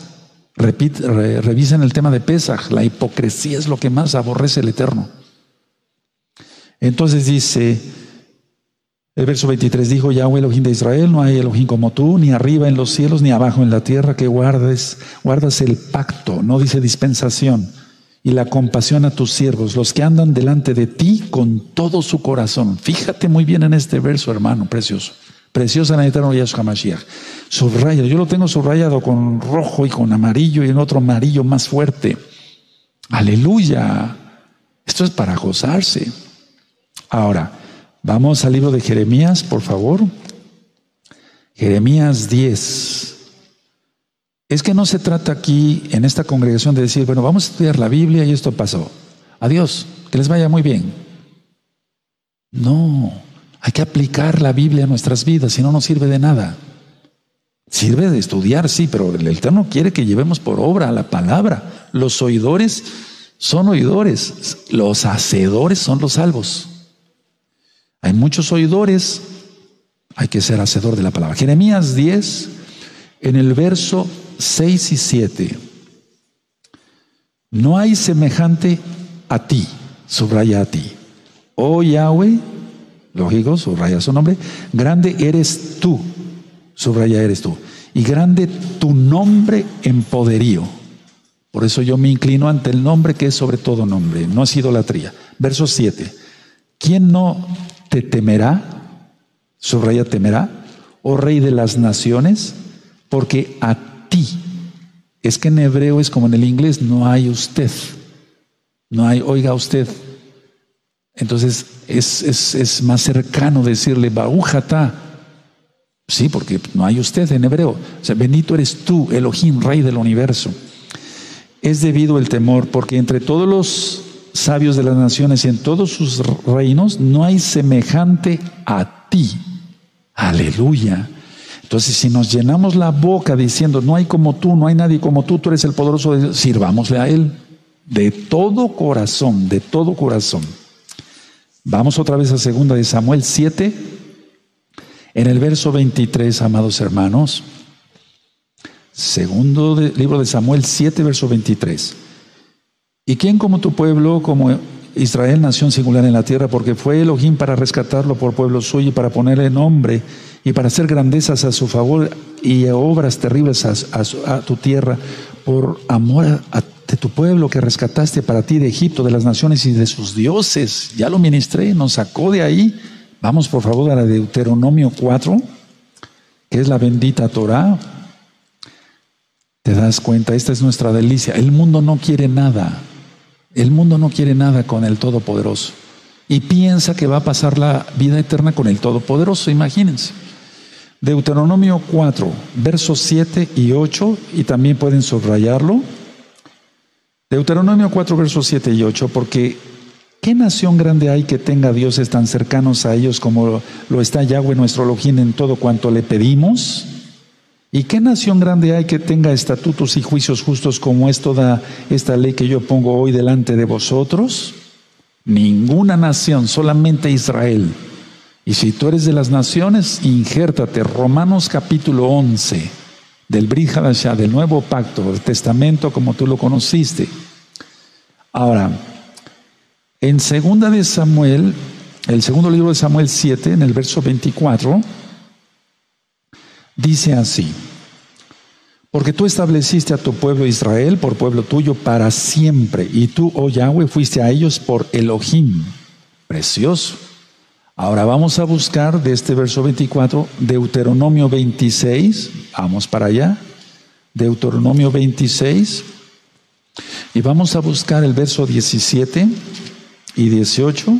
Repite, revisen el tema de Pesaj. La hipocresía es lo que más aborrece el Eterno. Entonces dice, el verso 23 dijo Yahweh Elohim de Israel, no hay Elohim como tú, ni arriba en los cielos, ni abajo en la tierra, que guardes, guardas el pacto, no dice dispensación, y la compasión a tus siervos, los que andan delante de ti con todo su corazón. Fíjate muy bien en este verso, hermano, precioso. Preciosa en el eterno Yahshua Mashiach. Subraya, yo lo tengo subrayado con rojo y con amarillo y en otro amarillo más fuerte. Aleluya. Esto es para gozarse. Ahora, Vamos al libro de Jeremías, por favor. Jeremías 10. Es que no se trata aquí en esta congregación de decir, bueno, vamos a estudiar la Biblia y esto pasó. Adiós, que les vaya muy bien. No, hay que aplicar la Biblia a nuestras vidas, si no, no sirve de nada. Sirve de estudiar, sí, pero el Eterno quiere que llevemos por obra la palabra. Los oidores son oidores, los hacedores son los salvos. Hay muchos oidores, hay que ser hacedor de la palabra. Jeremías 10, en el verso 6 y 7. No hay semejante a ti, subraya a ti. Oh Yahweh, lógico, subraya su nombre, grande eres tú, subraya eres tú. Y grande tu nombre en poderío. Por eso yo me inclino ante el nombre que es sobre todo nombre, no es idolatría. Verso 7. ¿Quién no te temerá, subraya temerá, oh rey de las naciones, porque a ti, es que en hebreo es como en el inglés, no hay usted, no hay oiga usted. Entonces es, es, más cercano decirle Baujata. Sí, porque no hay usted en hebreo. O sea, bendito eres tú, Elohim, rey del universo. Es debido el temor, porque entre todos los sabios de las naciones y en todos sus reinos, no hay semejante a ti. Aleluya. Entonces, si nos llenamos la boca diciendo, no hay como tú, no hay nadie como tú, tú eres el poderoso de Dios, sirvámosle a Él de todo corazón, de todo corazón. Vamos otra vez a segunda de Samuel 7, en el verso 23, amados hermanos. Segundo libro de Samuel 7, verso 23. ¿Y quién como tu pueblo, como Israel, nación singular en la tierra, porque fue Elohim para rescatarlo por pueblo suyo y para ponerle nombre y para hacer grandezas a su favor y obras terribles a, tu tierra, por amor de tu pueblo que rescataste para ti de Egipto, de las naciones y de sus dioses. Ya lo ministré, nos sacó de ahí. Vamos por favor a la Deuteronomio 4, que es la bendita Torah. Te das cuenta, esta es nuestra delicia. El mundo no quiere nada. El mundo no quiere nada con el Todopoderoso y piensa que va a pasar la vida eterna con el Todopoderoso, imagínense. Deuteronomio 4, versos 7 y 8, y también pueden subrayarlo. Deuteronomio 4, versos 7 y 8, porque ¿qué nación grande hay que tenga dioses tan cercanos a ellos como lo está Yahweh nuestro Elohim en todo cuanto le pedimos? ¿Y qué nación grande hay que tenga estatutos y juicios justos como es toda esta ley que yo pongo hoy delante de vosotros? Ninguna nación, solamente Israel. Y si tú eres de las naciones, injértate. Romanos capítulo 11 del Brit del nuevo pacto, del testamento como tú lo conociste. Ahora, en segunda de Samuel, el segundo libro de Samuel 7, en el verso 24, dice así, porque tú estableciste a tu pueblo Israel por pueblo tuyo para siempre, y tú, oh Yahweh, fuiste a ellos por Elohim. Precioso. Ahora vamos a buscar de este verso 24, Deuteronomio 26, vamos para allá, Deuteronomio 26, y vamos a buscar el verso 17 y 18.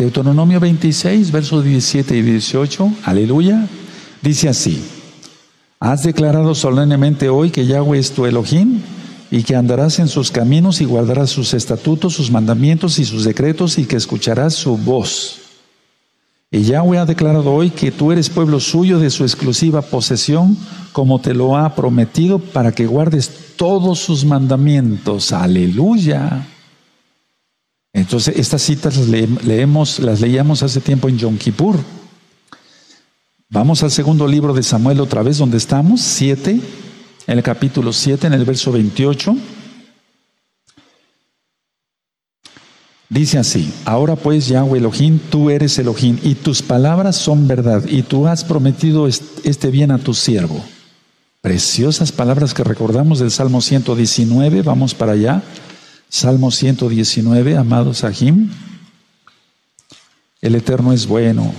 Deuteronomio 26, versos 17 y 18. Aleluya. Dice así. Has declarado solemnemente hoy que Yahweh es tu Elohim y que andarás en sus caminos y guardarás sus estatutos, sus mandamientos y sus decretos y que escucharás su voz. Y Yahweh ha declarado hoy que tú eres pueblo suyo de su exclusiva posesión, como te lo ha prometido, para que guardes todos sus mandamientos. Aleluya. Entonces, estas citas las leemos, las leíamos hace tiempo en Yom Kippur. Vamos al segundo libro de Samuel otra vez, donde estamos, 7, en el capítulo 7, en el verso 28. Dice así, ahora pues Yahweh Elohim, tú eres Elohim y tus palabras son verdad y tú has prometido este bien a tu siervo. Preciosas palabras que recordamos del Salmo 119, vamos para allá. Salmo 119, amados Ahim. El Eterno es bueno,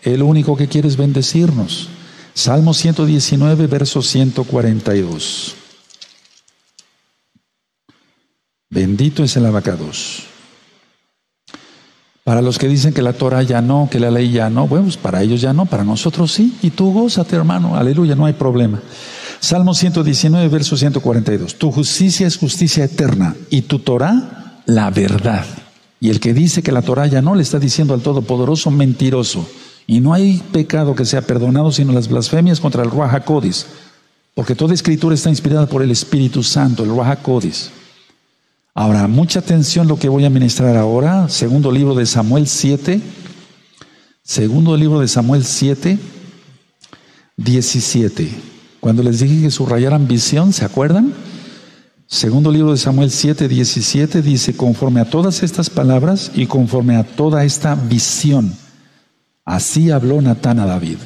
el único que quiere es bendecirnos. Salmo 119, verso 142. Bendito es el abacados. Para los que dicen que la Torah ya no, que la ley ya no, bueno, pues para ellos ya no, para nosotros sí. Y tú gózate, hermano, aleluya, no hay problema. Salmo 119, verso 142. Tu justicia es justicia eterna y tu Torah la verdad. Y el que dice que la Torah ya no, le está diciendo al Todopoderoso mentiroso. Y no hay pecado que sea perdonado sino las blasfemias contra el Ruach. Porque toda escritura está inspirada por el Espíritu Santo, el Ruach. Ahora, mucha atención lo que voy a ministrar ahora. Segundo libro de Samuel 7. Segundo libro de Samuel 7, 17. Cuando les dije que subrayaran visión, ¿se acuerdan? Segundo libro de Samuel 7, 17 dice, conforme a todas estas palabras y conforme a toda esta visión, así habló Natán a David.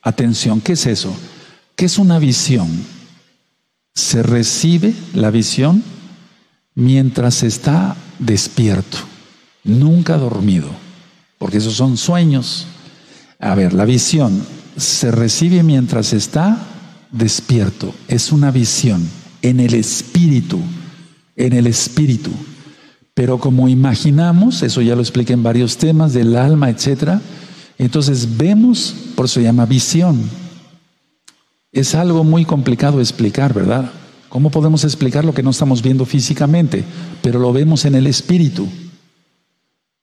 Atención, ¿qué es eso? ¿Qué es una visión? Se recibe la visión mientras está despierto, nunca dormido, porque esos son sueños. A ver, la visión se recibe mientras está despierto, es una visión en el espíritu, en el espíritu. Pero como imaginamos, eso ya lo expliqué en varios temas del alma, etcétera, entonces vemos, por eso se llama visión. Es algo muy complicado explicar, ¿verdad? ¿Cómo podemos explicar lo que no estamos viendo físicamente, pero lo vemos en el espíritu?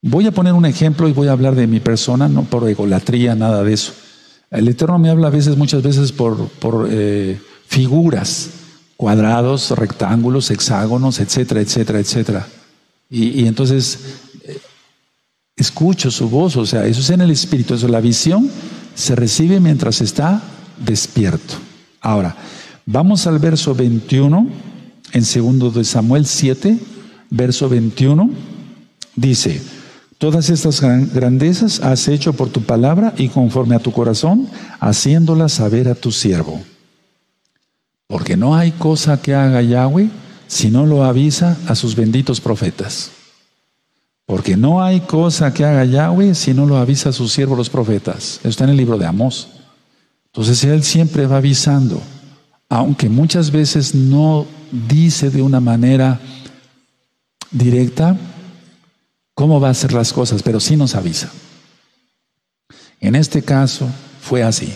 Voy a poner un ejemplo y voy a hablar de mi persona, no por egolatría, nada de eso. El Eterno me habla a veces, muchas veces por, por eh, figuras, cuadrados, rectángulos, hexágonos, etcétera, etcétera, etcétera. Y, y entonces eh, escucho su voz, o sea, eso es en el espíritu, eso la visión se recibe mientras está despierto. Ahora, Vamos al verso 21, en segundo de Samuel 7, verso 21, dice, todas estas grandezas has hecho por tu palabra y conforme a tu corazón, haciéndolas saber a tu siervo. Porque no hay cosa que haga Yahweh si no lo avisa a sus benditos profetas. Porque no hay cosa que haga Yahweh si no lo avisa a sus siervos los profetas. está en el libro de Amós. Entonces Él siempre va avisando aunque muchas veces no dice de una manera directa cómo va a hacer las cosas, pero sí nos avisa. En este caso fue así.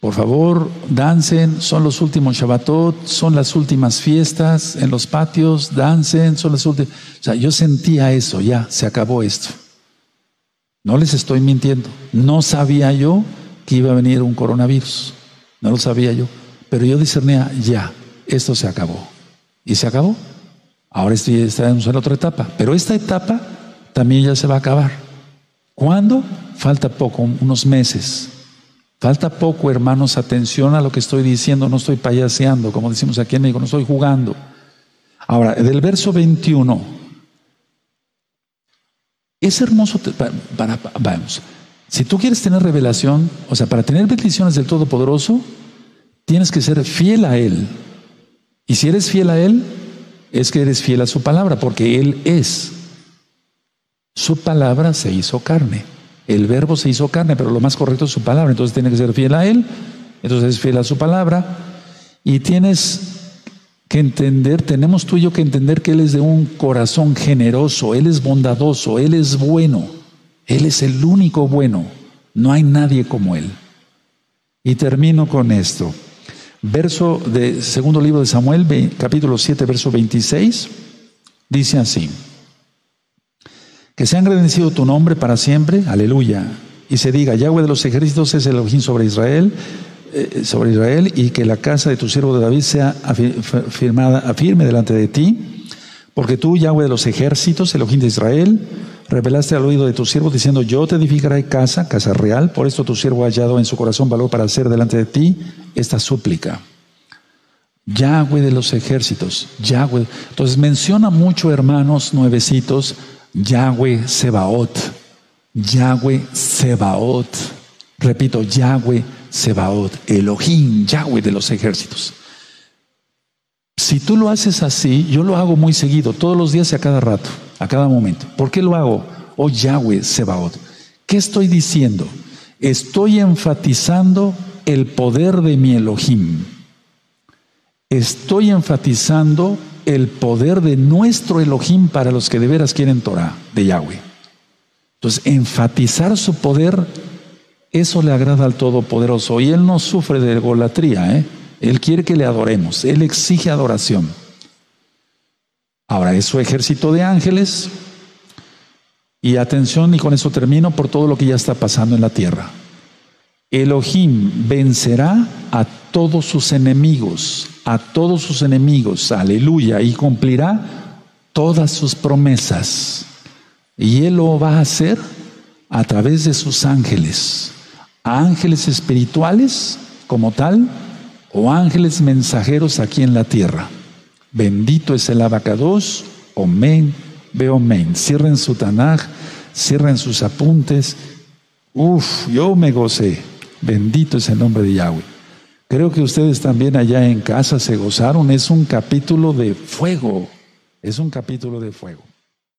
Por favor, dancen, son los últimos Shabbatot, son las últimas fiestas en los patios, dancen, son las últimas. O sea, yo sentía eso, ya, se acabó esto. No les estoy mintiendo. No sabía yo que iba a venir un coronavirus. No lo sabía yo. Pero yo discernía, ya, esto se acabó. Y se acabó. Ahora estamos en otra etapa. Pero esta etapa también ya se va a acabar. ¿Cuándo? Falta poco, unos meses. Falta poco, hermanos, atención a lo que estoy diciendo, no estoy payaseando, como decimos aquí en México, no estoy jugando. Ahora, del verso 21, es hermoso, para, vamos, si tú quieres tener revelación, o sea, para tener bendiciones del Todopoderoso, Tienes que ser fiel a Él. Y si eres fiel a Él, es que eres fiel a su palabra, porque Él es. Su palabra se hizo carne. El verbo se hizo carne, pero lo más correcto es su palabra. Entonces tienes que ser fiel a Él. Entonces es fiel a su palabra. Y tienes que entender, tenemos tú y yo que entender que Él es de un corazón generoso, Él es bondadoso, Él es bueno, Él es el único bueno. No hay nadie como Él. Y termino con esto. Verso de segundo libro de Samuel, capítulo 7, verso 26, dice así: Que se ha engrandecido tu nombre para siempre, aleluya. y se diga, Yahweh de los ejércitos es el Elohim sobre Israel, eh, sobre Israel, y que la casa de tu siervo de David sea firmada, afirme delante de ti, porque tú, Yahweh de los ejércitos, Elohim de Israel, revelaste al oído de tu siervo diciendo, yo te edificaré casa, casa real, por esto tu siervo ha hallado en su corazón valor para hacer delante de ti esta súplica. Yahweh de los ejércitos, Yahweh. Entonces menciona mucho, hermanos nuevecitos, Yahweh Sebaot, Yahweh Sebaot. Repito, Yahweh Sebaot, Elohim, Yahweh de los ejércitos. Si tú lo haces así, yo lo hago muy seguido, todos los días y a cada rato, a cada momento. ¿Por qué lo hago? Oh Yahweh Sebaot. ¿Qué estoy diciendo? Estoy enfatizando el poder de mi Elohim estoy enfatizando el poder de nuestro Elohim para los que de veras quieren Torah, de Yahweh. Entonces, enfatizar su poder, eso le agrada al Todopoderoso. Y Él no sufre de egolatría, ¿eh? Él quiere que le adoremos, Él exige adoración. Ahora, es su ejército de ángeles. Y atención, y con eso termino, por todo lo que ya está pasando en la tierra. Elohim vencerá a todos sus enemigos, a todos sus enemigos, aleluya, y cumplirá todas sus promesas. Y Él lo va a hacer a través de sus ángeles, ángeles espirituales como tal, o ángeles mensajeros aquí en la tierra. Bendito es el abacados, omen, men. Cierren su Tanaj, cierren sus apuntes. Uf, yo me gocé. Bendito es el nombre de Yahweh. Creo que ustedes también allá en casa se gozaron. Es un capítulo de fuego. Es un capítulo de fuego.